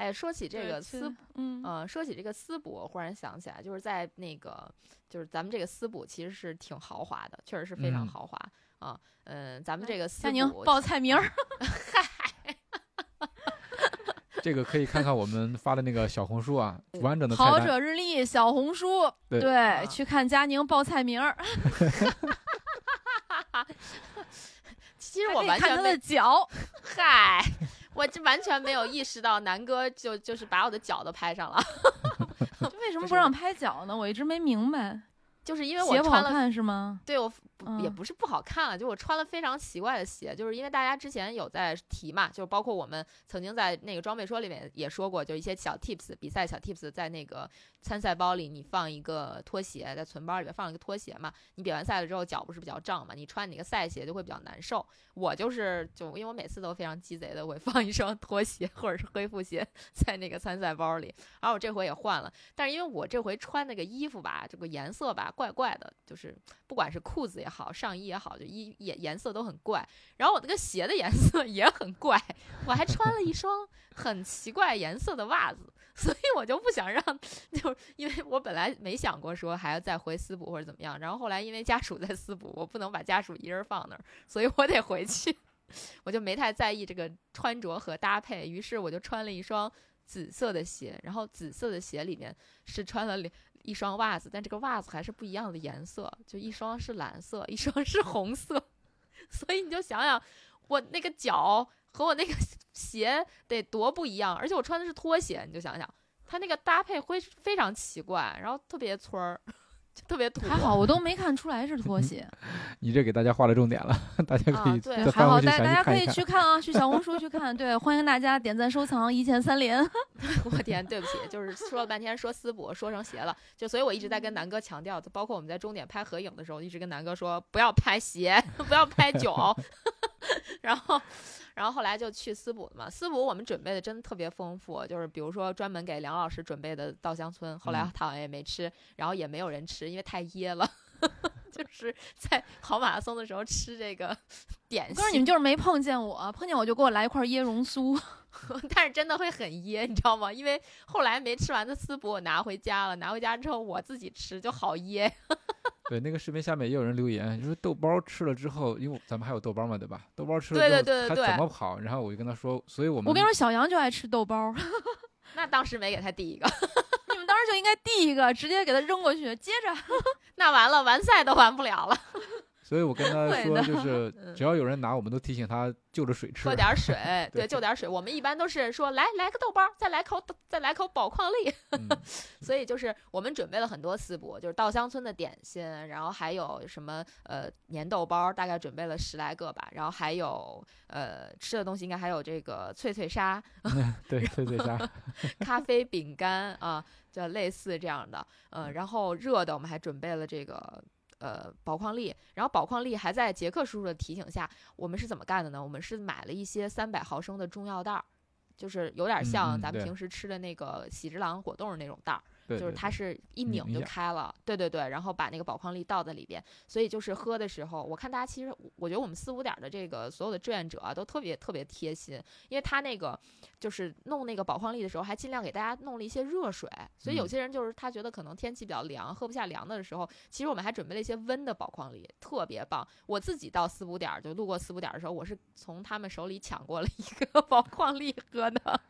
Speaker 2: 哎，说起这个私
Speaker 1: 嗯，
Speaker 2: 呃，说起这个私补，我忽然想起来，就是在那个，就是咱们这个私补其实是挺豪华的，确实是非常
Speaker 3: 嗯
Speaker 2: 豪华啊。嗯，咱们这个私
Speaker 1: 佳宁报菜名儿
Speaker 3: 这个可以看看我们发的那个小红书啊，完整的菜
Speaker 1: 跑。者日历小红书，
Speaker 3: 对
Speaker 2: 啊
Speaker 1: 去看佳宁报菜名儿，
Speaker 2: 其实我
Speaker 1: 还可以看他的脚。
Speaker 2: 嗨，我这完全没有意识到南哥就就是把我的脚都拍上了，
Speaker 1: 为什么
Speaker 2: 不
Speaker 1: 让拍脚呢？我一直没明白。
Speaker 2: 就是因为我穿了
Speaker 1: 看是吗？
Speaker 2: 对我不也
Speaker 1: 嗯
Speaker 2: 不是不好看了，就我穿了非常奇怪的鞋，就是因为大家之前有在提嘛，就是包括我们曾经在那个装备说里面也说过，就一些小 tips，比赛小 tips，在那个参赛包里你放一个拖鞋，在存包里面放一个拖鞋嘛，你比完赛了之后脚不是比较胀嘛，你穿你个赛鞋就会比较难受。我就是就因为我每次都非常鸡贼的，我会 放一双拖鞋或者是恢复鞋在那个参赛包里，然后我这回也换了，但是因为我这回穿那个衣服吧，这个颜色吧怪怪的，就是不管是裤子也好，上衣也好，就衣颜颜色都很怪。然后我那个鞋的颜色也很怪，我还穿了一双很奇怪颜色的袜子，所以我就不想让，就因为我本来没想过说还要再回私补或者怎么样，然后后来因为家属在私补，我不能把家属一人放那儿，所以我得回去，我就没太在意这个穿着和搭配，于是我就穿了一双紫色的鞋，然后紫色的鞋里面是穿了两。一双袜子，但这个袜子还是不一样的颜色，就一双是蓝色，一双是红色，所以你就想想，我那个脚和我那个鞋得多不一样，而且我穿的是拖鞋，你就想想，它那个搭配会非常奇怪，然后特别村儿，特别土。
Speaker 1: 还好我都没看出来是拖鞋。
Speaker 3: 你这给大家画了重点了，大家可以
Speaker 2: 啊对
Speaker 3: 再
Speaker 1: 还好，大大家可以。去看啊，去小红书去看。对，欢迎大家点赞收藏，一键三连。
Speaker 2: 我天，对不起，就是说了半天说私补，说成鞋了，就所以我一直在跟南哥强调，包括我们在终点拍合影的时候，一直跟南哥说不要拍鞋，不要拍脚，然后。然后后来就去私补了嘛，私补我们准备的真的特别丰富，就是比如说专门给梁老师准备的稻香村，后来
Speaker 3: 嗯。
Speaker 2: 他好像也没吃，然后也没有人吃，因为太噎了，就是在跑马拉松的时候吃这个 点心
Speaker 1: 不是你们，就是没碰见我，碰见我就给我来一块椰蓉酥。
Speaker 2: 但是真的会很噎，你知道吗？因为后来没吃完的丝补我拿回家了，拿回家之后我自己吃就好噎。
Speaker 3: 对，那个视频下面也有人留言，说豆包吃了之后，因为咱们还有豆包嘛，对吧？豆包吃了之后还
Speaker 2: 对对对对
Speaker 3: 怎么跑？然后我就跟他说，所以我们
Speaker 1: 我跟你说，小杨就爱吃豆包，
Speaker 2: 那当时没给他递一个，
Speaker 1: 就应该递一个，直接给他扔过去，接着。
Speaker 2: 那完了完赛都完不了了。
Speaker 3: 所以我跟他说，就是
Speaker 2: 嗯
Speaker 3: 只要有人拿，我们都提醒他就着水吃
Speaker 2: 喝。点儿水，对，就点儿水。我们一般都是说来来个豆包，再来口再来口宝矿力。
Speaker 3: 嗯
Speaker 2: 所以就是我们准备了很多私补，就是稻香村的点心，然后还有什么呃粘豆包，大概准备了十来个吧，然后还有呃吃的东西应该还有这个脆脆沙、
Speaker 3: 对，脆脆鲨，
Speaker 2: 咖啡饼干啊，就类似这样的，呃，然后热的我们还准备了这个。呃，宝矿力，然后宝矿力还在杰克叔叔的提醒下，我们是怎么干的呢？我们是买了一些三百毫升的中药袋儿，就是有点像咱们平时吃的那个喜之郎果冻那种袋儿，
Speaker 3: 对，
Speaker 2: 就是它是一拧就开了，对对对，然后把那个宝矿力倒在里边，所以就是喝的时候，我看大家其实，我觉得我们四五点儿的这个所有的志愿者啊，都特别特别贴心，因为他那个就是弄那个宝矿力的时候，还尽量给大家弄了一些热水，所以有
Speaker 3: 嗯
Speaker 2: 些人就是他觉得可能天气比较凉，喝不下凉的的时候，其实我们还准备了一些温的宝矿力，特别棒。我自己到四五点儿就路过四五点儿的时候，我是从他们手里抢过了一个 宝矿力喝的。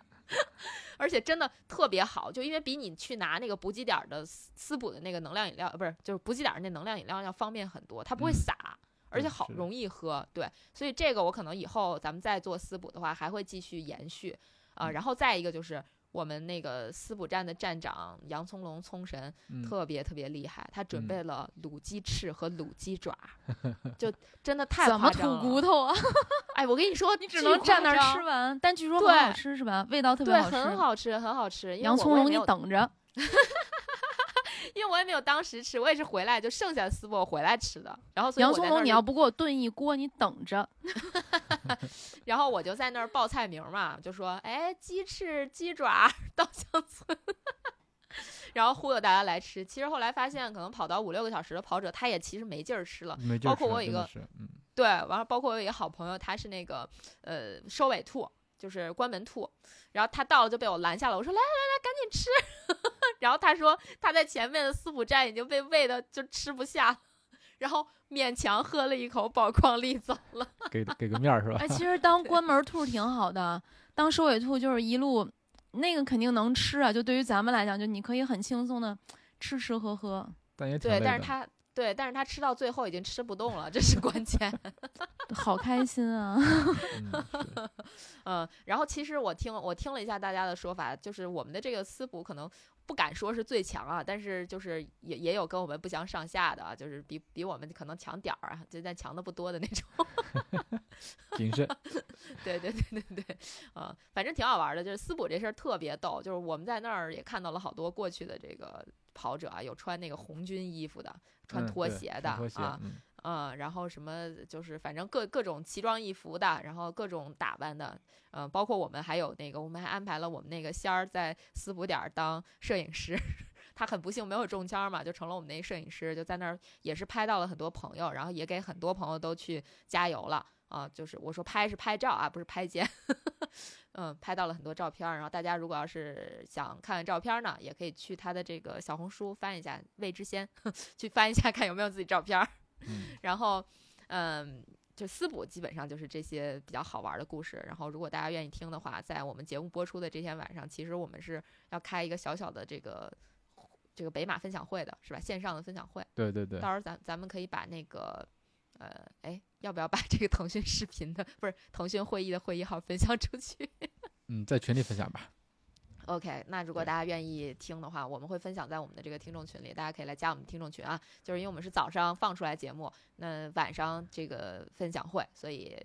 Speaker 2: 而且真的特别好，就因为比你去拿那个补给点儿的私私补的那个能量饮料，呃不是就是补给点儿那能量饮料要方便很多，它不会
Speaker 3: 嗯
Speaker 2: 洒，而且好容易喝。对，所以这个我可能以后咱们再做私补的话，还会继续延续啊、
Speaker 3: 嗯
Speaker 2: 然后再一个就是我们那个私补站的站长杨葱龙聪神
Speaker 3: 嗯
Speaker 2: 特别特别厉害，他准
Speaker 3: 嗯
Speaker 2: 备了卤鸡翅和卤鸡爪，就真的太
Speaker 1: 怎么
Speaker 2: 夸张
Speaker 1: 吐骨
Speaker 2: 了。
Speaker 1: 头啊？
Speaker 2: 哎，我跟你说，
Speaker 1: 你只能站那儿吃完，但据说很好吃是吧？味道特别，好吃。
Speaker 2: 很好吃，很好吃。因为
Speaker 1: 洋葱龙，你等着。
Speaker 2: 因为我也没有当时吃，我也是回来就剩下的丝我回来吃的。然后所以
Speaker 1: 洋葱龙，你要不给我炖一锅，你等着。
Speaker 2: 然后我就在那儿报菜名嘛，就说哎，鸡翅、鸡爪、稻香村，然后忽悠大家来吃。其实后来发现，可能跑到五六个小时的跑者，他也其实没劲儿吃了。包
Speaker 3: 没劲儿吃
Speaker 2: 括我有一个对，完了，包括我有一个好朋友，他是那个呃收尾兔，就是关门兔，然后他到了就被我拦下了，我说来来来，赶紧吃。然后他说他在前面的私补站已经被喂的就吃不下了，然后勉强喝了一口宝矿力走了。
Speaker 3: 给给个面儿是吧？
Speaker 1: 哎，其实当关门兔挺好的，当收尾兔就是一路那个肯定能吃啊。就对于咱们来讲，就你可以很轻松的吃吃喝喝。
Speaker 2: 对，
Speaker 3: 但也挺累的。
Speaker 2: 但是他对，但是他吃到最后已经吃不动了，这是关键。
Speaker 1: 好开心啊！
Speaker 3: 嗯，
Speaker 2: 然后其实我听我听了一下大家的说法，就是我们的这个私补可能不敢说是最强啊，但是就是也也有跟我们不相上下的啊，就是比比我们可能强点儿啊，就但强的不多的那种。
Speaker 3: 谨慎。
Speaker 2: 对对对对对，啊、反正挺好玩的。就是私补这事儿特别逗，就是我们在那儿也看到了好多过去的这个跑者啊，有穿那个红军衣服的，穿拖鞋的啊，
Speaker 3: 嗯，
Speaker 2: 嗯，然后什么就是反正各各种奇装异服的，然后各种打扮的，嗯、包括我们还有那个，我们还安排了我们那个仙儿在私补点儿当摄影师。他很不幸没有中签嘛，就成了我们那个摄影师，就在那儿也是拍到了很多朋友，然后也给很多朋友都去加油了啊。就是我说拍是拍照啊，不是拍肩，嗯，拍到了很多照片儿。然后大家如果要是想看看照片儿呢，也可以去他的这个小红书翻一下魏之先，去翻一下看有没有自己照片 然后，嗯，就私补基本上就是这些比较好玩的故事。然后，如果大家愿意听的话，在我们节目播出的这天晚上，其实我们是要开一个小小的这个这个北马分享会的，是吧？线上的分享会，
Speaker 3: 对对对
Speaker 2: 到，时候咱咱们可以把那个。呃，哎，要不要把这个腾讯视频的不是腾讯会议的会议号分享出去
Speaker 3: 嗯，在群里分享吧。
Speaker 2: ？OK，那如果大家愿意听的话，我们会分享在我们的这个听众群里，大家可以来加我们听众群啊。就是因为我们是早上放出来节目，那晚上这个分享会，所以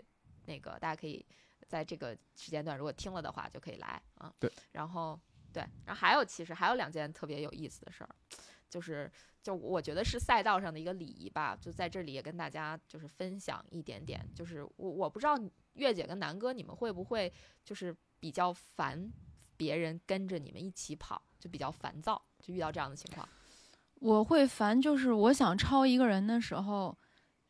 Speaker 2: 那个大家可以在这个时间段如果听了的话，就可以来啊。
Speaker 3: 对，
Speaker 2: 然后对，然后还有其实还有两件特别有意思的事儿，就是就我觉得是赛道上的一个礼仪吧，就在这里也跟大家就是分享一点点，就是我我不知道月姐跟南哥你们会不会就是比较烦别人跟着你们一起跑，就比较烦躁，就遇到这样的情况。
Speaker 1: 我会烦，就是我想超一个人的时候，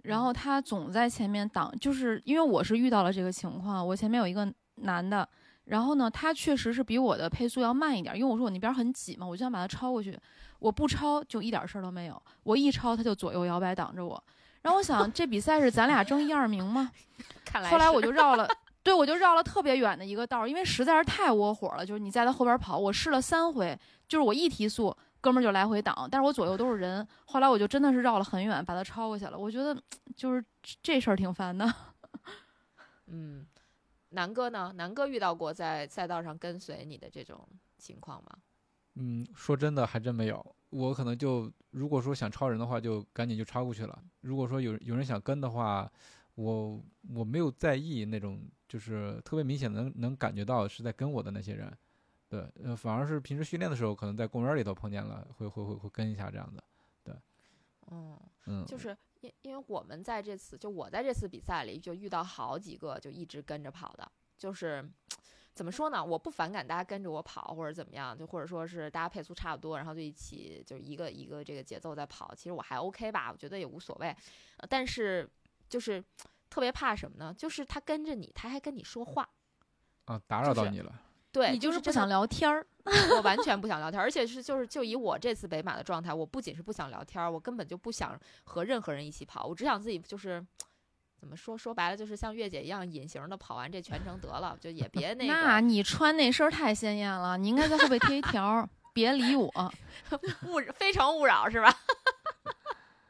Speaker 1: 然后他总在前面挡，就是因为我是遇到了这个情况，我前面有一个男的，然后呢，他确实是比我的配速要慢一点，因为我说我那边很挤嘛，我就想把他超过去，我不超就一点事儿都没有，我一超他就左右摇摆挡着我，然后我想这比赛是咱俩争一二名吗？
Speaker 2: 看来
Speaker 1: 后来我就绕了，对我就绕了特别远的一个道儿，因为实在是太窝火了。就是你在他后边跑，我试了三回，就是我一提速哥们儿就来回挡，但是我左右都是人，后来我就真的是绕了很远把他超过去了。我觉得 就是这事儿挺烦的。
Speaker 2: 嗯，南哥呢？南哥遇到过在赛道上跟随你的这种情况吗？
Speaker 3: 嗯，说真的还真没有。我可能就如果说想超人的话，就赶紧就超过去了。如果说有有人想跟的话，我我没有在意那种就是特别明显能能感觉到是在跟我的那些人，对，呃，反而是平时训练的时候，可能在公园里头碰见了，会会会会跟一下这样子，对，
Speaker 2: 嗯，
Speaker 3: 嗯，
Speaker 2: 就是因因为我们在这次就我在这次比赛里就遇到好几个就一直跟着跑的，就是怎么说呢？我不反感大家跟着我跑或者怎么样，就或者说是大家配速差不多，然后就一起就一个一个这个节奏在跑，其实我还 OK 吧，我觉得也无所谓，呃但是就是特别怕什么呢？就是他跟着你，他还跟你说话，
Speaker 3: 啊，打扰到你了，
Speaker 2: 对，
Speaker 1: 你就是不想聊天儿，
Speaker 2: 我完全不想聊天，而且是就是就以我这次北马的状态，我不仅是不想聊天，我根本就不想和任何人一起跑，我只想自己就是怎么说说白了，就是像月姐一样隐形的跑完这全程得了，就也别那个
Speaker 1: 那你穿那身太鲜艳了，你应该在后背贴一条儿，别理我。
Speaker 2: 勿非诚勿扰是吧？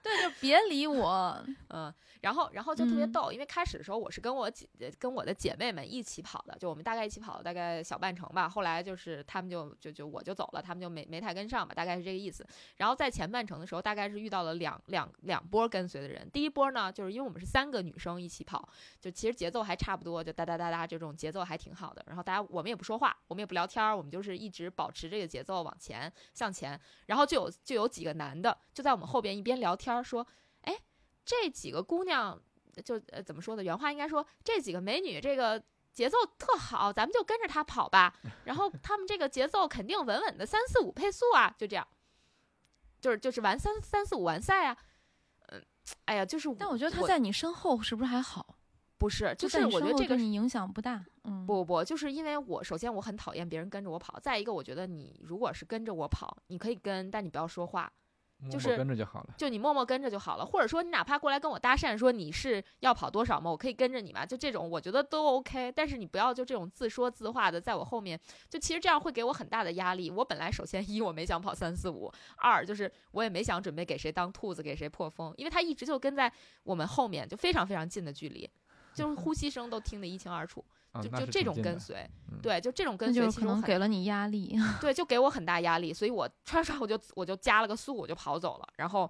Speaker 1: 对，就别理我。
Speaker 2: 嗯，然后然后就特别
Speaker 1: 嗯
Speaker 2: 逗，因为开始的时候我是跟我姐跟我的姐妹们一起跑的，就我们大概一起跑了大概小半程吧。后来就是他们就就就我就走了，他们就没没太跟上吧，大概是这个意思。然后在前半程的时候，大概是遇到了两两两波跟随的人。第一波呢，就是因为我们是三个女生一起跑，就其实节奏还差不多，就哒哒哒哒这种节奏还挺好的。然后大家我们也不说话，我们也不聊天儿，我们就是一直保持这个节奏往前向前。然后就有就有几个男的就在我们后边一边聊天儿说，哎，这几个姑娘就呃怎么说呢？原话应该说这几个美女这个节奏特好，咱们就跟着她跑吧。然后她们这个节奏肯定稳稳的三四五配速啊，就这样，就是就是完三三四五完赛啊。嗯，哎呀，就是
Speaker 1: 但我觉得他在你身后是不是还好？
Speaker 2: 不是，就是我觉得这个
Speaker 1: 你影响不大。嗯，
Speaker 2: 不不，就是因为我首先我很讨厌别人跟着我跑，再一个我觉得你如果是跟着我跑，你可以跟，但你不要说话，就是
Speaker 3: 跟着就好了。
Speaker 2: 就你默默跟着就好了，或者说你哪怕过来跟我搭讪说你是要跑多少吗？我可以跟着你吗，就这种我觉得都 OK。但是你不要就这种自说自话的在我后面，就其实这样会给我很大的压力。我本来首先一我没想跑三四五，二就是我也没想准备给谁当兔子给谁破风，因为他一直就跟在我们后面，就非常非常近的距离，就是呼吸声都听得一清二楚，就就这种跟随，
Speaker 3: 嗯
Speaker 2: 对，就这种跟
Speaker 1: 随就可能给了你压力。
Speaker 2: 对，就给我很大压力，所以我唰唰我就我就加了个速，我就跑走了。然后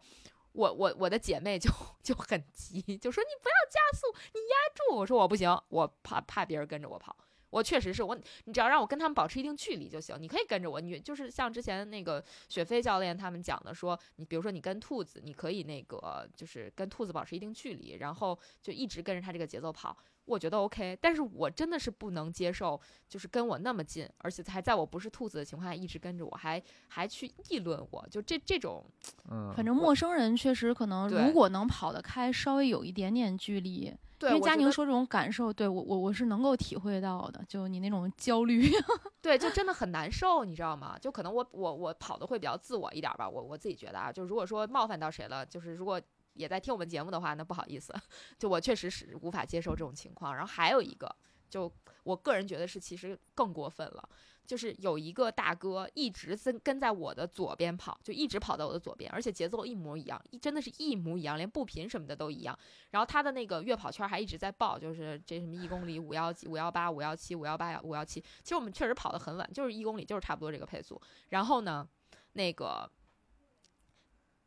Speaker 2: 我我我的姐妹就就很急，就说你不要加速，你压住。我说我不行，我怕怕别人跟着我跑。我确实是我，你只要让我跟他们保持一定距离就行。你可以跟着我，你就是像之前那个雪飞教练他们讲的说，你比如说你跟兔子，你可以那个就是跟兔子保持一定距离，然后就一直跟着它这个节奏跑。我觉得 OK，但是我真的是不能接受，就是跟我那么近，而且还在我不是兔子的情况下一直跟着我，还还去议论我，就这这种，
Speaker 3: 嗯，
Speaker 1: 反正陌生人确实可能，如果能跑得开，稍微有一点点距离，
Speaker 2: 对，
Speaker 1: 因为佳宁说这种感受，对我我我是能够体会到的，就你那种焦虑。
Speaker 2: 对，就真的很难受，你知道吗？就可能我我我跑的会比较自我一点吧，我我自己觉得啊，就如果说冒犯到谁了，就是如果也在听我们节目的话，那不好意思，就我确实是无法接受这种情况。然后还有一个，就我个人觉得是其实更过分了。就是有一个大哥一直跟跟在我的左边跑，就一直跑到我的左边，而且节奏一模一样，一真的是一模一样，连步频什么的都一样。然后他的那个月跑圈还一直在报，就是这什么一公里五幺几、五幺八、五幺七、五幺八、五幺七。其实我们确实跑得很稳，就是一公里就是差不多这个配速。然后呢，那个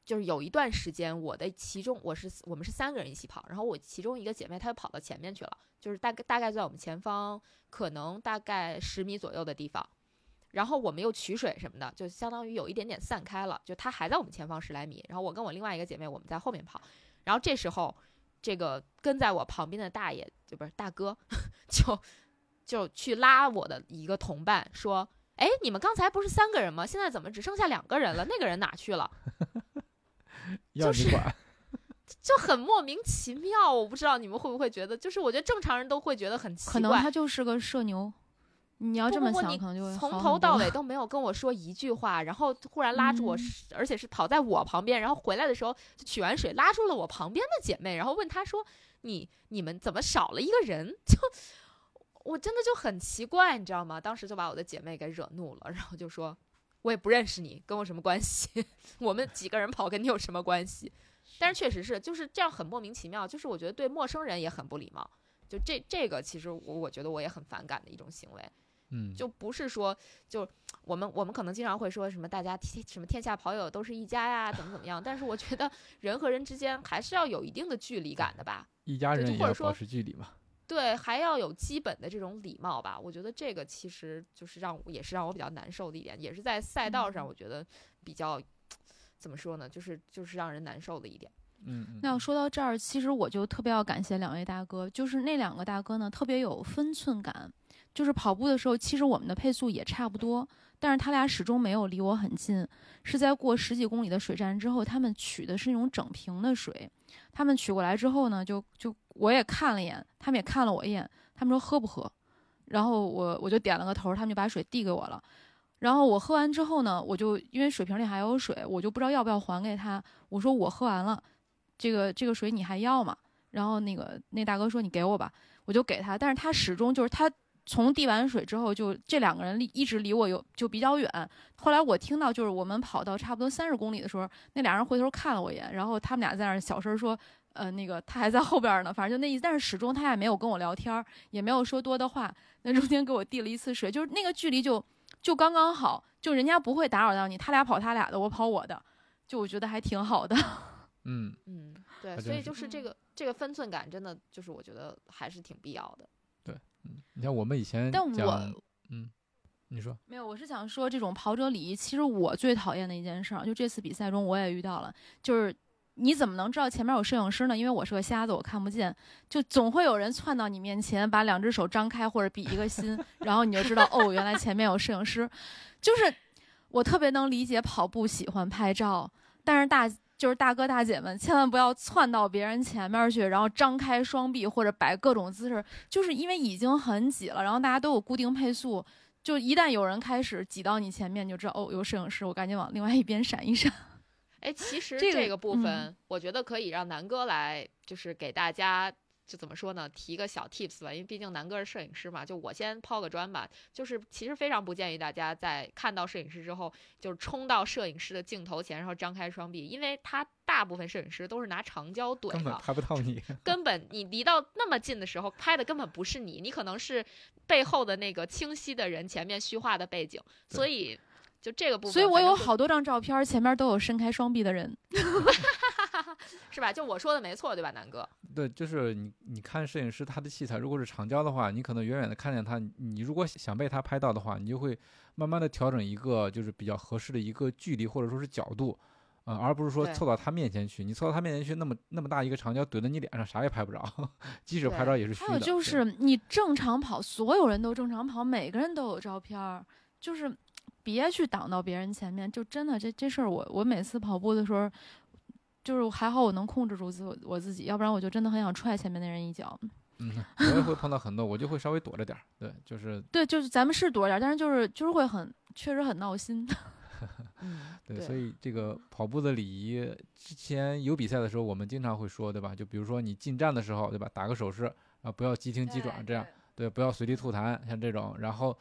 Speaker 2: 就是有一段时间，我的其中我是我们是三个人一起跑，然后我其中一个姐妹她就跑到前面去了，就是大概大概在我们前方可能大概十米左右的地方。然后我们又取水什么的，就相当于有一点点散开了，就她还在我们前方十来米，然后我跟我另外一个姐妹我们在后面跑，然后这时候这个跟在我旁边的大爷就不是大哥，就就去拉我的一个同伴说：“哎，你们刚才不是三个人吗？现在怎么只剩下两个人了？那个人哪去了？” 就是
Speaker 3: 要你管，
Speaker 2: 就很莫名其妙。我不知道你们会不会觉得，就是我觉得正常人都会觉得很奇怪。
Speaker 1: 可能他就是个社牛，你要这么想，
Speaker 2: 不不不你
Speaker 1: 可能就会
Speaker 2: 从头到尾 都没有跟我说一句话，然后忽然拉住我，
Speaker 1: 嗯
Speaker 2: 而且是跑在我旁边，然后回来的时候就取完水拉住了我旁边的姐妹，然后问她说：“你你们怎么少了一个人？”就我真的就很奇怪，你知道吗？当时就把我的姐妹给惹怒了，然后就说：“我也不认识你，跟我什么关系？我们几个人跑跟你有什么关系？但是确实是就是这样，很莫名其妙。就是我觉得对陌生人也很不礼貌。就这这个，其实我我觉得我也很反感的一种行为。
Speaker 3: 嗯，
Speaker 2: 就不是说，就我们我们可能经常会说什么大家天什么天下跑友都是一家呀，怎么怎么样？但是我觉得人和人之间还是要有一定的距离感的吧。
Speaker 3: 一家人也要
Speaker 2: 就或者说
Speaker 3: 保持距离嘛。
Speaker 2: 对，还要有基本的这种礼貌吧。我觉得这个其实就是让我也是让我比较难受的一点，也是在赛道上
Speaker 1: 嗯
Speaker 2: 我觉得比较怎么说呢，就是就是让人难受的一点。
Speaker 3: 嗯嗯。
Speaker 1: 那要说到这儿，其实我就特别要感谢两位大哥，就是那两个大哥呢，特别有分寸感。就是跑步的时候，其实我们的配速也差不多，但是他俩始终没有离我很近。是在过十几公里的水站之后，他们取的是那种整瓶的水。他们取过来之后呢，就就我也看了一眼，他们也看了我一眼，他们说喝不喝？然后我我就点了个头，他们就把水递给我了。然后我喝完之后呢，我就因为水瓶里还有水，我就不知道要不要还给他。我说我喝完了。这个这个水你还要吗？然后那个那大哥说你给我吧，我就给他。但是他始终就是他从递完水之后，就这两个人离一直离我有就比较远。后来我听到就是我们跑到差不多三十公里的时候，那俩人回头看了我一眼，然后他们俩在那儿小声说，呃，那个他还在后边呢，反正就那意思。但是始终他也没有跟我聊天，也没有说多的话。那中间给我递了一次水，就是那个距离就就刚刚好，就人家不会打扰到你，他俩跑他俩的，我跑我的，就我觉得还挺好的。
Speaker 3: 嗯，
Speaker 2: 嗯，对，所以就是这个这个分寸感，真的就是我觉得还是挺必要的。
Speaker 3: 嗯，你像我们以前
Speaker 1: 但我
Speaker 3: 嗯，你说，
Speaker 1: 没有，我是想说这种跑者礼仪，其实我最讨厌的一件事儿，就这次比赛中我也遇到了，就是你怎么能知道前面有摄影师呢？因为我是个瞎子，我看不见，就总会有人窜到你面前，把两只手张开或者比一个心，然后你就知道哦，原来前面有摄影师。就是我特别能理解跑步喜欢拍照，但是大就是大哥大姐们千万不要窜到别人前面去，然后张开双臂或者摆各种姿势，就是因为已经很挤了，然后大家都有固定配速。就一旦有人开始挤到你前面，你就知道哦，有摄影师，我赶紧往另外一边闪一闪。
Speaker 2: 哎，其实
Speaker 1: 这个
Speaker 2: 部
Speaker 1: 嗯
Speaker 2: 分，我觉得可以让南哥来，就是给大家就怎么说呢，提个小 tips 吧，因为毕竟南哥是摄影师嘛。就我先抛个砖吧，就是其实非常不建议大家在看到摄影师之后，就是冲到摄影师的镜头前，然后张开双臂，因为他大部分摄影师都是拿长焦怼
Speaker 3: 根本
Speaker 2: 的，
Speaker 3: 拍不到你。
Speaker 2: 根本你离到那么近的时候，拍的根本不是你，你可能是背后的那个清晰的人前面虚化的背景，所以就这个部分，
Speaker 1: 所以我有好多张照片，前面都有伸开双臂的人。
Speaker 2: 是吧？就我说的没错，对吧，南哥？
Speaker 3: 对，就是你你看摄影师他的器材，如果是长焦的话，你可能远远的看见他，你如果想被他拍到的话，你就会慢慢的调整一个就是比较合适的一个距离或者说是角度，呃，而不是说凑到他面前去。你凑到他面前去，那么那么大一个长焦怼在你脸上，啥也拍不着，即使拍照也是虚的。
Speaker 1: 还有就是你正常跑，所有人都正常跑，每个人都有照片儿，就是别去挡到别人前面。就真的这这事儿，我我每次跑步的时候，就是还好我能控制住自我自己，要不然我就真的很想踹前面那人一脚。
Speaker 3: 嗯，我也会碰到很多，我就会稍微躲着点儿。对，就是
Speaker 1: 对，就是咱们是躲着点儿，但是就是就是会很确实很闹心。
Speaker 2: 嗯，
Speaker 3: 对，所以这个跑步的礼仪，之前有比赛的时候，我们经常会说，对吧？就比如说你进站的时候，对吧？打个手势啊，不要急停急转，这样对，不要随地吐痰，像这种。然后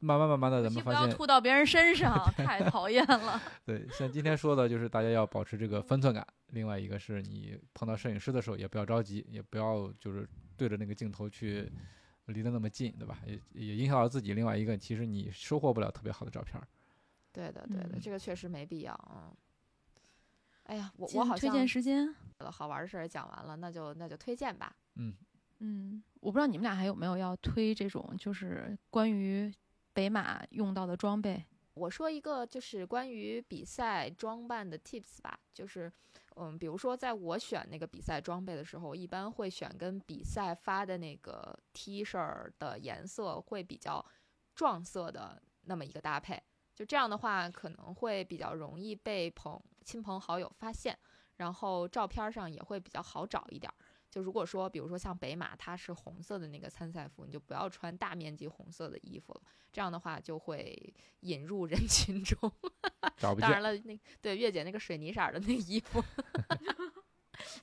Speaker 3: 慢慢慢慢的，咱们发现不要
Speaker 1: 吐到别人身上，太讨厌了。
Speaker 3: 对，像今天说的，就是大家要保持这个分寸感。另外一个是你碰到摄影师的时候，也不要着急，也不要就是对着那个镜头去离得那么近，对吧？也也影响到自己。另外一个，其实你收获不了特别好的照片儿。
Speaker 2: 对的，对的，
Speaker 1: 嗯
Speaker 2: 这个确实没必要。嗯，哎呀，我我好像
Speaker 1: 推荐时间，
Speaker 2: 好玩的事儿也讲完了，那就那就推荐吧。
Speaker 3: 嗯，
Speaker 1: 嗯，我不知道你们俩还有没有要推这种，就是关于北马用到的装备。
Speaker 2: 我说一个就是关于比赛装扮的 tips 吧，就是，嗯，比如说在我选那个比赛装备的时候，一般会选跟比赛发的那个 T 恤儿的颜色会比较撞色的那么一个搭配，就这样的话可能会比较容易被朋亲朋好友发现，然后照片上也会比较好找一点儿。就如果说，比如说像北马，它是红色的那个参赛服，你就不要穿大面积红色的衣服了，这样的话就会引入人群中。当然了，那对月姐那个水泥色儿的那衣服，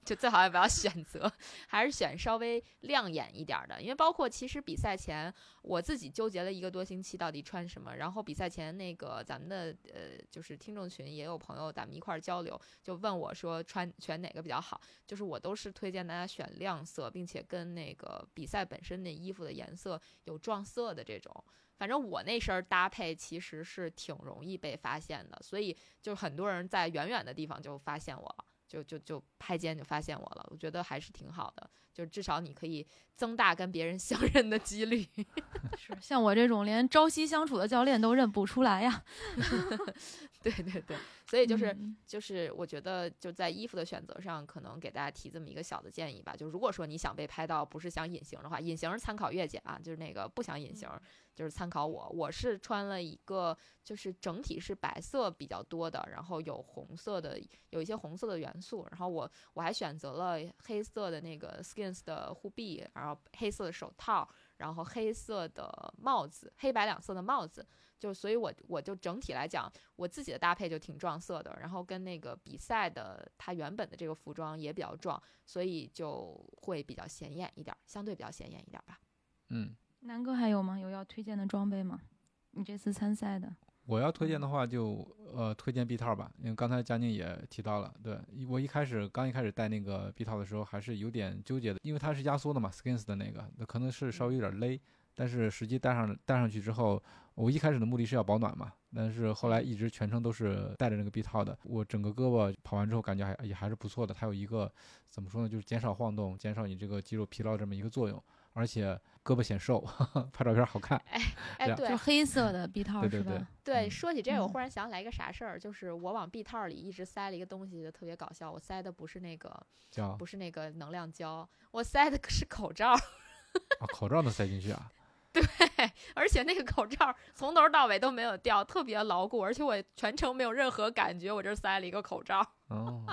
Speaker 2: 就最好也不要选择，还是选稍微亮眼一点的。因为包括其实比赛前我自己纠结了一个多星期到底穿什么，然后比赛前那个咱们的呃就是听众群也有朋友咱们一块儿交流，就问我说穿选哪个比较好，就是我都是推荐大家选亮色，并且跟那个比赛本身那衣服的颜色有撞色的这种。反正我那身搭配其实是挺容易被发现的，所以就很多人在远远的地方就发现我了，就就就拍肩就发现我了。我觉得还是挺好的，就至少你可以增大跟别人 相认的几率。
Speaker 1: 是像我这种连朝夕相处的教练都认不出来呀。
Speaker 2: 对 对对，所以就是
Speaker 1: 嗯
Speaker 2: 就是我觉得就在衣服的选择上，可能给大家提这么一个小的建议吧。就如果说你想被拍到，不是想隐形的话，隐形是参考月姐啊，就是那个不想隐形，就是参考我。我是穿了一个，就是整体是白色比较多的，然后有红色的，有一些红色的元素。然后我我还选择了黑色的那个 Skins 的护臂，然后黑色的手套，然后黑色的帽子，黑白两色的帽子。就所以我，我就整体来讲，我自己的搭配就挺撞色的，然后跟那个比赛的它原本的这个服装也比较撞，所以就会比较显眼一点儿，相对比较显眼一点儿吧。
Speaker 3: 嗯，
Speaker 1: 南哥还有吗？有要推荐的装备吗？你这次参赛的，
Speaker 3: 我要推荐的话就呃推荐臂套吧，因为刚才佳宁也提到了，对我一开始刚一开始戴那个臂套的时候还是有点纠结的，因为它是压缩的嘛，Skins 的那个，那可能是稍微有点勒，但是实际戴上戴上去之后，我一开始的目的是要保暖嘛，但是后来一直全程都是戴着那个臂套的，我整个胳膊跑完之后感觉还也还是不错的，它有一个怎么说呢，就是减少晃动，减少你这个肌肉疲劳这么一个作用，而且胳膊显瘦，拍照片好看。
Speaker 2: 哎，
Speaker 3: 哎
Speaker 2: 对
Speaker 1: 就黑色的臂套
Speaker 3: 对对对
Speaker 1: 是吧？
Speaker 2: 对，
Speaker 3: 嗯
Speaker 2: 说起这个，我
Speaker 1: 嗯
Speaker 2: 忽然想起来一个啥事儿，就是我往臂套里一直塞了一个东西，就特别搞笑。我塞的不是那个，
Speaker 3: 叫
Speaker 2: 不是那个能量胶，我塞的是口罩。
Speaker 3: 啊，口罩能塞进去啊？
Speaker 2: 对，而且那个口罩从头到尾都没有掉，特别牢固，而且我全程没有任何感觉，我这儿塞了一个口罩。
Speaker 3: 哦，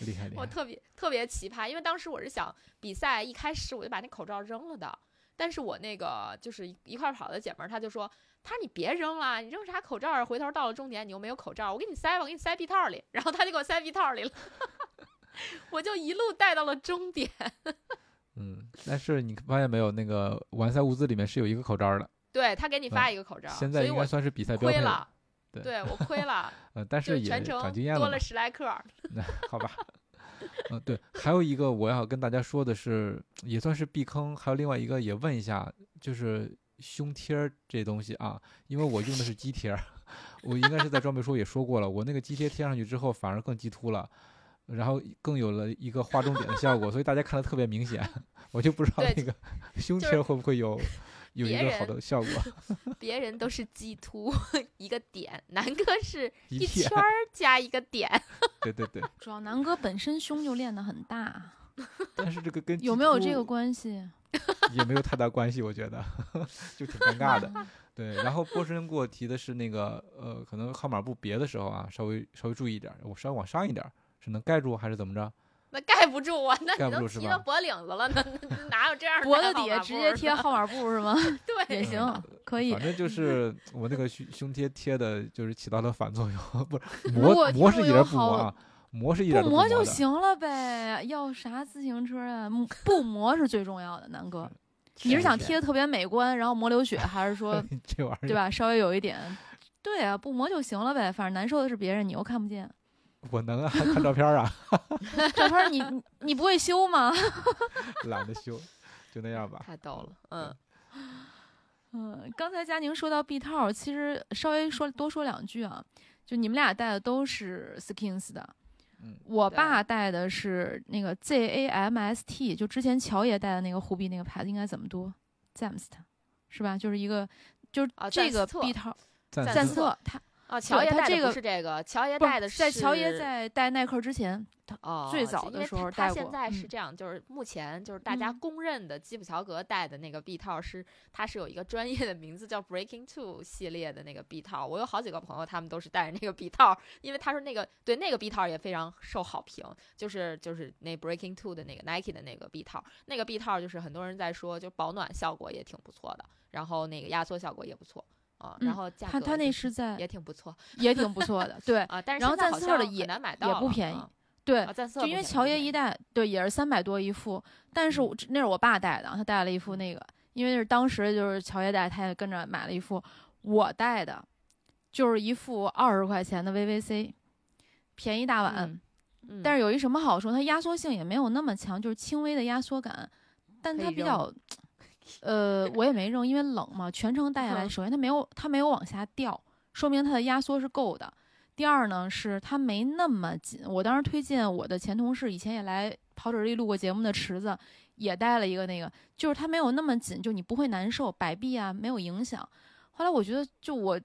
Speaker 3: 厉害 厉害。
Speaker 2: 我特别特别奇葩，因为当时我是想比赛一开始我就把那口罩扔了的，但是我那个就是一一块儿跑的姐们儿，她就说，她说你别扔了，你扔啥口罩啊？回头到了终点你又没有口罩，我给你塞吧，我给你塞臂套里，然后她就给我塞臂套里了，我就一路带到了终点。
Speaker 3: 嗯，但是你发现没有，那个完赛物资里面是有一个口罩的，
Speaker 2: 对他给你发一个口罩，
Speaker 3: 现在应该算是比赛标配
Speaker 2: 了，
Speaker 3: 对
Speaker 2: 对我亏了，
Speaker 3: 呃，但
Speaker 2: 是
Speaker 3: 也
Speaker 2: 全程
Speaker 3: 长经验了
Speaker 2: 多了，十来克。
Speaker 3: 那好吧。嗯，对，还有一个我要跟大家说的是，也算是避坑，还有另外一个也问一下，就是胸贴这东西啊，因为我用的是肌贴，我应该是在装备书也说过了，我那个肌贴贴上去之后反而更激凸了，然后更有了一个画重点的效果，所以大家看的特别明显，我就不知道那个胸
Speaker 2: 就是
Speaker 3: 贴会不会有 有一个好的效果，
Speaker 2: 别人都是鸡突一个点，南哥是
Speaker 3: 一
Speaker 2: 圈，儿加一个点。
Speaker 3: 对对对，
Speaker 1: 主要南哥本身胸就练得很大，
Speaker 3: 但是这个跟
Speaker 1: 有没有这个关系？
Speaker 3: 也没有太大关系，我觉得就挺尴尬的。对，然后波神给我提的是那个呃，可能号码布别的时候啊，稍微稍微注意一点儿，我稍微往上一点儿，是能盖住还是怎么着？
Speaker 2: 那盖不住啊，那
Speaker 3: 盖
Speaker 2: 你都提到脖领子了，那哪有这样的
Speaker 1: 脖子底下直接贴号码布是吗？
Speaker 2: 对
Speaker 1: 也行，可以
Speaker 3: 反。正就是 我那个胸胸贴贴的，就是起到了反作用，不是
Speaker 1: 如
Speaker 3: 磨磨是一点不磨啊，磨是一点
Speaker 1: 不磨就。行了呗，要啥自行车啊？嗯不磨是最重要的，南哥。你是想贴的特别美观，然后磨流血，还是说
Speaker 3: 这玩意儿
Speaker 1: 对吧？稍微有一点，对啊，不磨就行了呗。反正难受的是别人，你又看不见。
Speaker 3: 我能啊，看照片啊，
Speaker 1: 照片你你你不会修吗？
Speaker 3: 懒得修，就那样吧。
Speaker 2: 太逗了，嗯，
Speaker 1: 嗯，刚才佳宁说到 B 套，其实稍微说多说两句啊，就你们俩戴的都是 Skins 的，
Speaker 3: 嗯
Speaker 1: 我爸戴的是那个 Z A M S T，就之前乔爷戴的那个护臂那个牌子应该怎么读？Zamst，是吧？就是一个就是
Speaker 2: 啊
Speaker 1: 这个
Speaker 2: 赞斯特
Speaker 1: 臂套，
Speaker 3: 暂
Speaker 2: 赞斯
Speaker 1: 赞斯特，他
Speaker 2: 啊，乔爷带的不是这个，乔爷
Speaker 1: 不
Speaker 2: 戴的
Speaker 1: 在乔爷在戴耐克之前，
Speaker 2: 哦，
Speaker 1: 最早的时候戴过
Speaker 2: 他现在是
Speaker 1: 嗯
Speaker 2: 这样，就是目前就是大家
Speaker 1: 嗯
Speaker 2: 公认的基普乔格戴的那个 B 套是，它是有一个专业的名字叫 Breaking Two 系列的那个 B 套。我有好几个朋友，他们都是带着那个 B 套，因为他说那个对那个 B 套也非常受好评，就是就是那 Breaking Two 的那个 Nike 的那个 B 套，那个 B 套就是很多人在说，就保暖效果也挺不错的，然后那个压缩效果也不错啊，
Speaker 1: 嗯
Speaker 2: 然后价格
Speaker 1: 他他那
Speaker 2: 是
Speaker 1: 在
Speaker 2: 也挺不错
Speaker 1: 也挺不错的，对
Speaker 2: 啊，但是
Speaker 1: 然后赞斯特的
Speaker 2: 像
Speaker 1: 也
Speaker 2: 很难买到
Speaker 1: 也不便宜
Speaker 2: 啊
Speaker 1: 对就因为乔爷一代对也是三百多一副，但是我那是我爸带的，他带了一副那个，因为是当时就是乔爷带，他也跟着买了一副。我带的就是一副二十块钱的 VVC，便宜大碗，
Speaker 2: 嗯嗯，
Speaker 1: 但是有一什么好处？它压缩性也没有那么强，就是轻微的压缩感，但它比较，呃，我也没扔，因为冷嘛，全程带下来，
Speaker 2: 嗯
Speaker 1: 首先它没有它没有往下掉，说明它的压缩是够的。第二呢，是它没那么紧。我当时推荐我的前同事，以前也来跑者日历录过节目的池子，也带了一个那个，就是它没有那么紧，就你不会难受，摆臂啊没有影响。后来我觉得，就我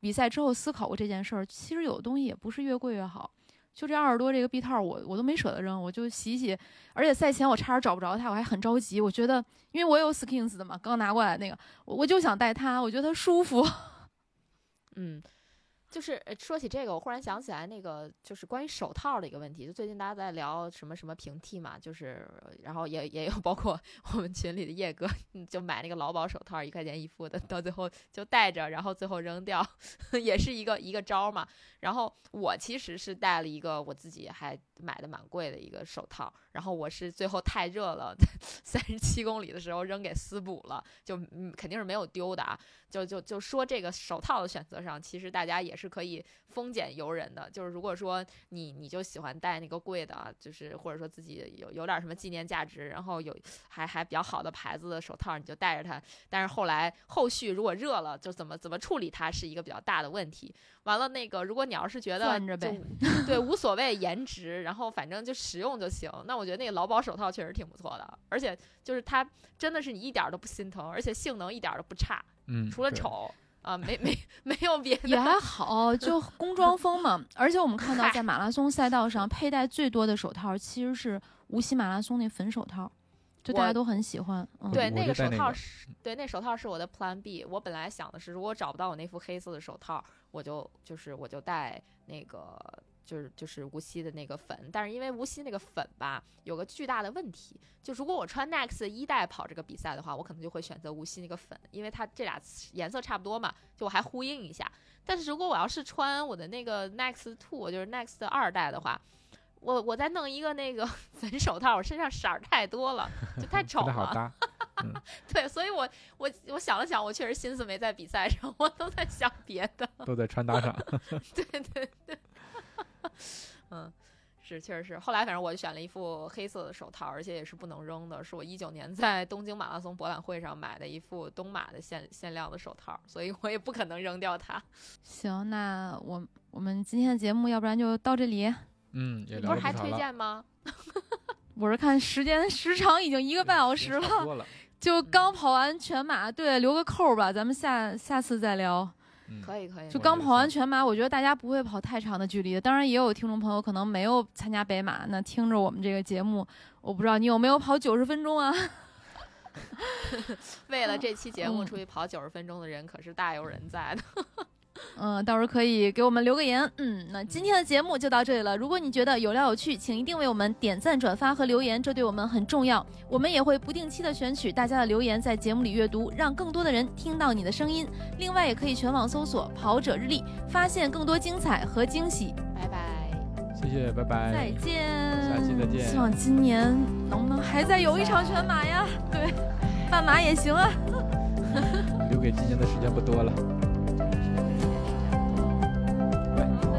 Speaker 1: 比赛之后思考过这件事儿，其实有的东西也不是越贵越好。就这二十多这个臂套我，我都没舍得扔，我就洗洗。而且赛前我差点找不着它，我还很着急。我觉得，因为我有 Skins 的嘛，刚拿过来那个，我我就想带它，我觉得它舒服。
Speaker 2: 嗯，就是说起这个，我忽然想起来那个就是关于手套的一个问题。就最近大家在聊什么什么平替嘛，就是然后也也有 包括我们群里的叶哥，就买那个劳保手套，一块钱一副的，到最后就戴着，然后最后扔掉，也是一个一个招嘛。然后我其实是戴了一个我自己还买的蛮贵的一个手套，然后我是最后太热了，三十七公里的时候扔给私补了，就嗯肯定是没有丢的啊。就就就说这个手套的选择上，其实大家也是可以丰俭由人的。就是如果说你你就喜欢戴那个贵的啊，就是或者说自己有有点什么纪念价值，然后有还还比较好的牌子的手套，你就戴着它。但是后来后续如果热了，就怎么怎么处理它是一个比较大的问题。完了，那个如果你要是觉得
Speaker 1: 攥着呗
Speaker 2: 对无所谓颜值，然后反正就实用就行，那我觉得那个劳保手套确实挺不错的，而且就是它真的是你一点儿都不心疼，而且性能一点儿都不差。
Speaker 3: 嗯，
Speaker 2: 除了，丑啊，没没没有别的。
Speaker 1: 也还好，就工装风嘛。而且我们看到在马拉松赛道上佩戴最多的手套其实是无锡马拉松那粉手套，就大家都很喜欢。嗯，
Speaker 2: 对，那个手套是，对，那手套是我的 Plan B。我本来想的是，如果找不到我那副黑色的手套，我就就是我就戴那个就是就是无锡的那个粉。但是因为无锡那个粉吧，有个巨大的问题，就如果我穿 Next 一代跑这个比赛的话，我可能就会选择无锡那个粉，因为它这俩颜色差不多嘛，就我还呼应一下。但是如果我要是穿我的那个 Next Two，就是 Next 二代的话，我我再弄一个那个 粉手套，我身上色儿太多了，就太 丑了。
Speaker 3: 不太好搭。
Speaker 2: 对，所以我我我想了想，我确实心思没在比赛上，我都在想别的。
Speaker 3: 都在穿搭上。
Speaker 2: 对对对，嗯，是确实是。后来反正我选了一副黑色的手套，而且也是不能扔的，是我一九年在东京马拉松博览会上买的一副东马的限限量的手套，所以我也不可能扔掉它。
Speaker 1: 行，那我我们今天的节目要不然就到这里。
Speaker 3: 嗯，
Speaker 2: 不是还推荐吗？
Speaker 1: 我是看时间时长已经一个半小时了。就刚跑完全马，对，留个扣儿吧，咱们下下次再聊。
Speaker 3: 嗯，
Speaker 2: 可以可以，
Speaker 1: 就刚跑完全马，我觉得大家不会跑太长的距离的。当然，也有听众朋友可能没有参加北马，那听着我们这个节目，我不知道你有没有跑九十分钟啊？
Speaker 2: 为了这期节目
Speaker 1: 嗯
Speaker 2: 出去跑九十分钟的人可是大有人在的。
Speaker 1: 嗯，到时候可以给我们留个言。嗯，那今天的节目就到这里了。如果你觉得有料有趣，请一定为我们点赞、转发和留言，这对我们很重要。我们也会不定期的选取大家的留言，在节目里阅读，让更多的人听到你的声音。另外，也可以全网搜索“跑者日历”，发现更多精彩和惊喜。
Speaker 2: 拜拜。
Speaker 3: 谢谢，拜拜。
Speaker 1: 再见，
Speaker 3: 下期再见
Speaker 1: 希望今年能不能还再有一场全马呀？对，半马也行啊。
Speaker 3: 留给今年的时间不多了。
Speaker 1: 拜拜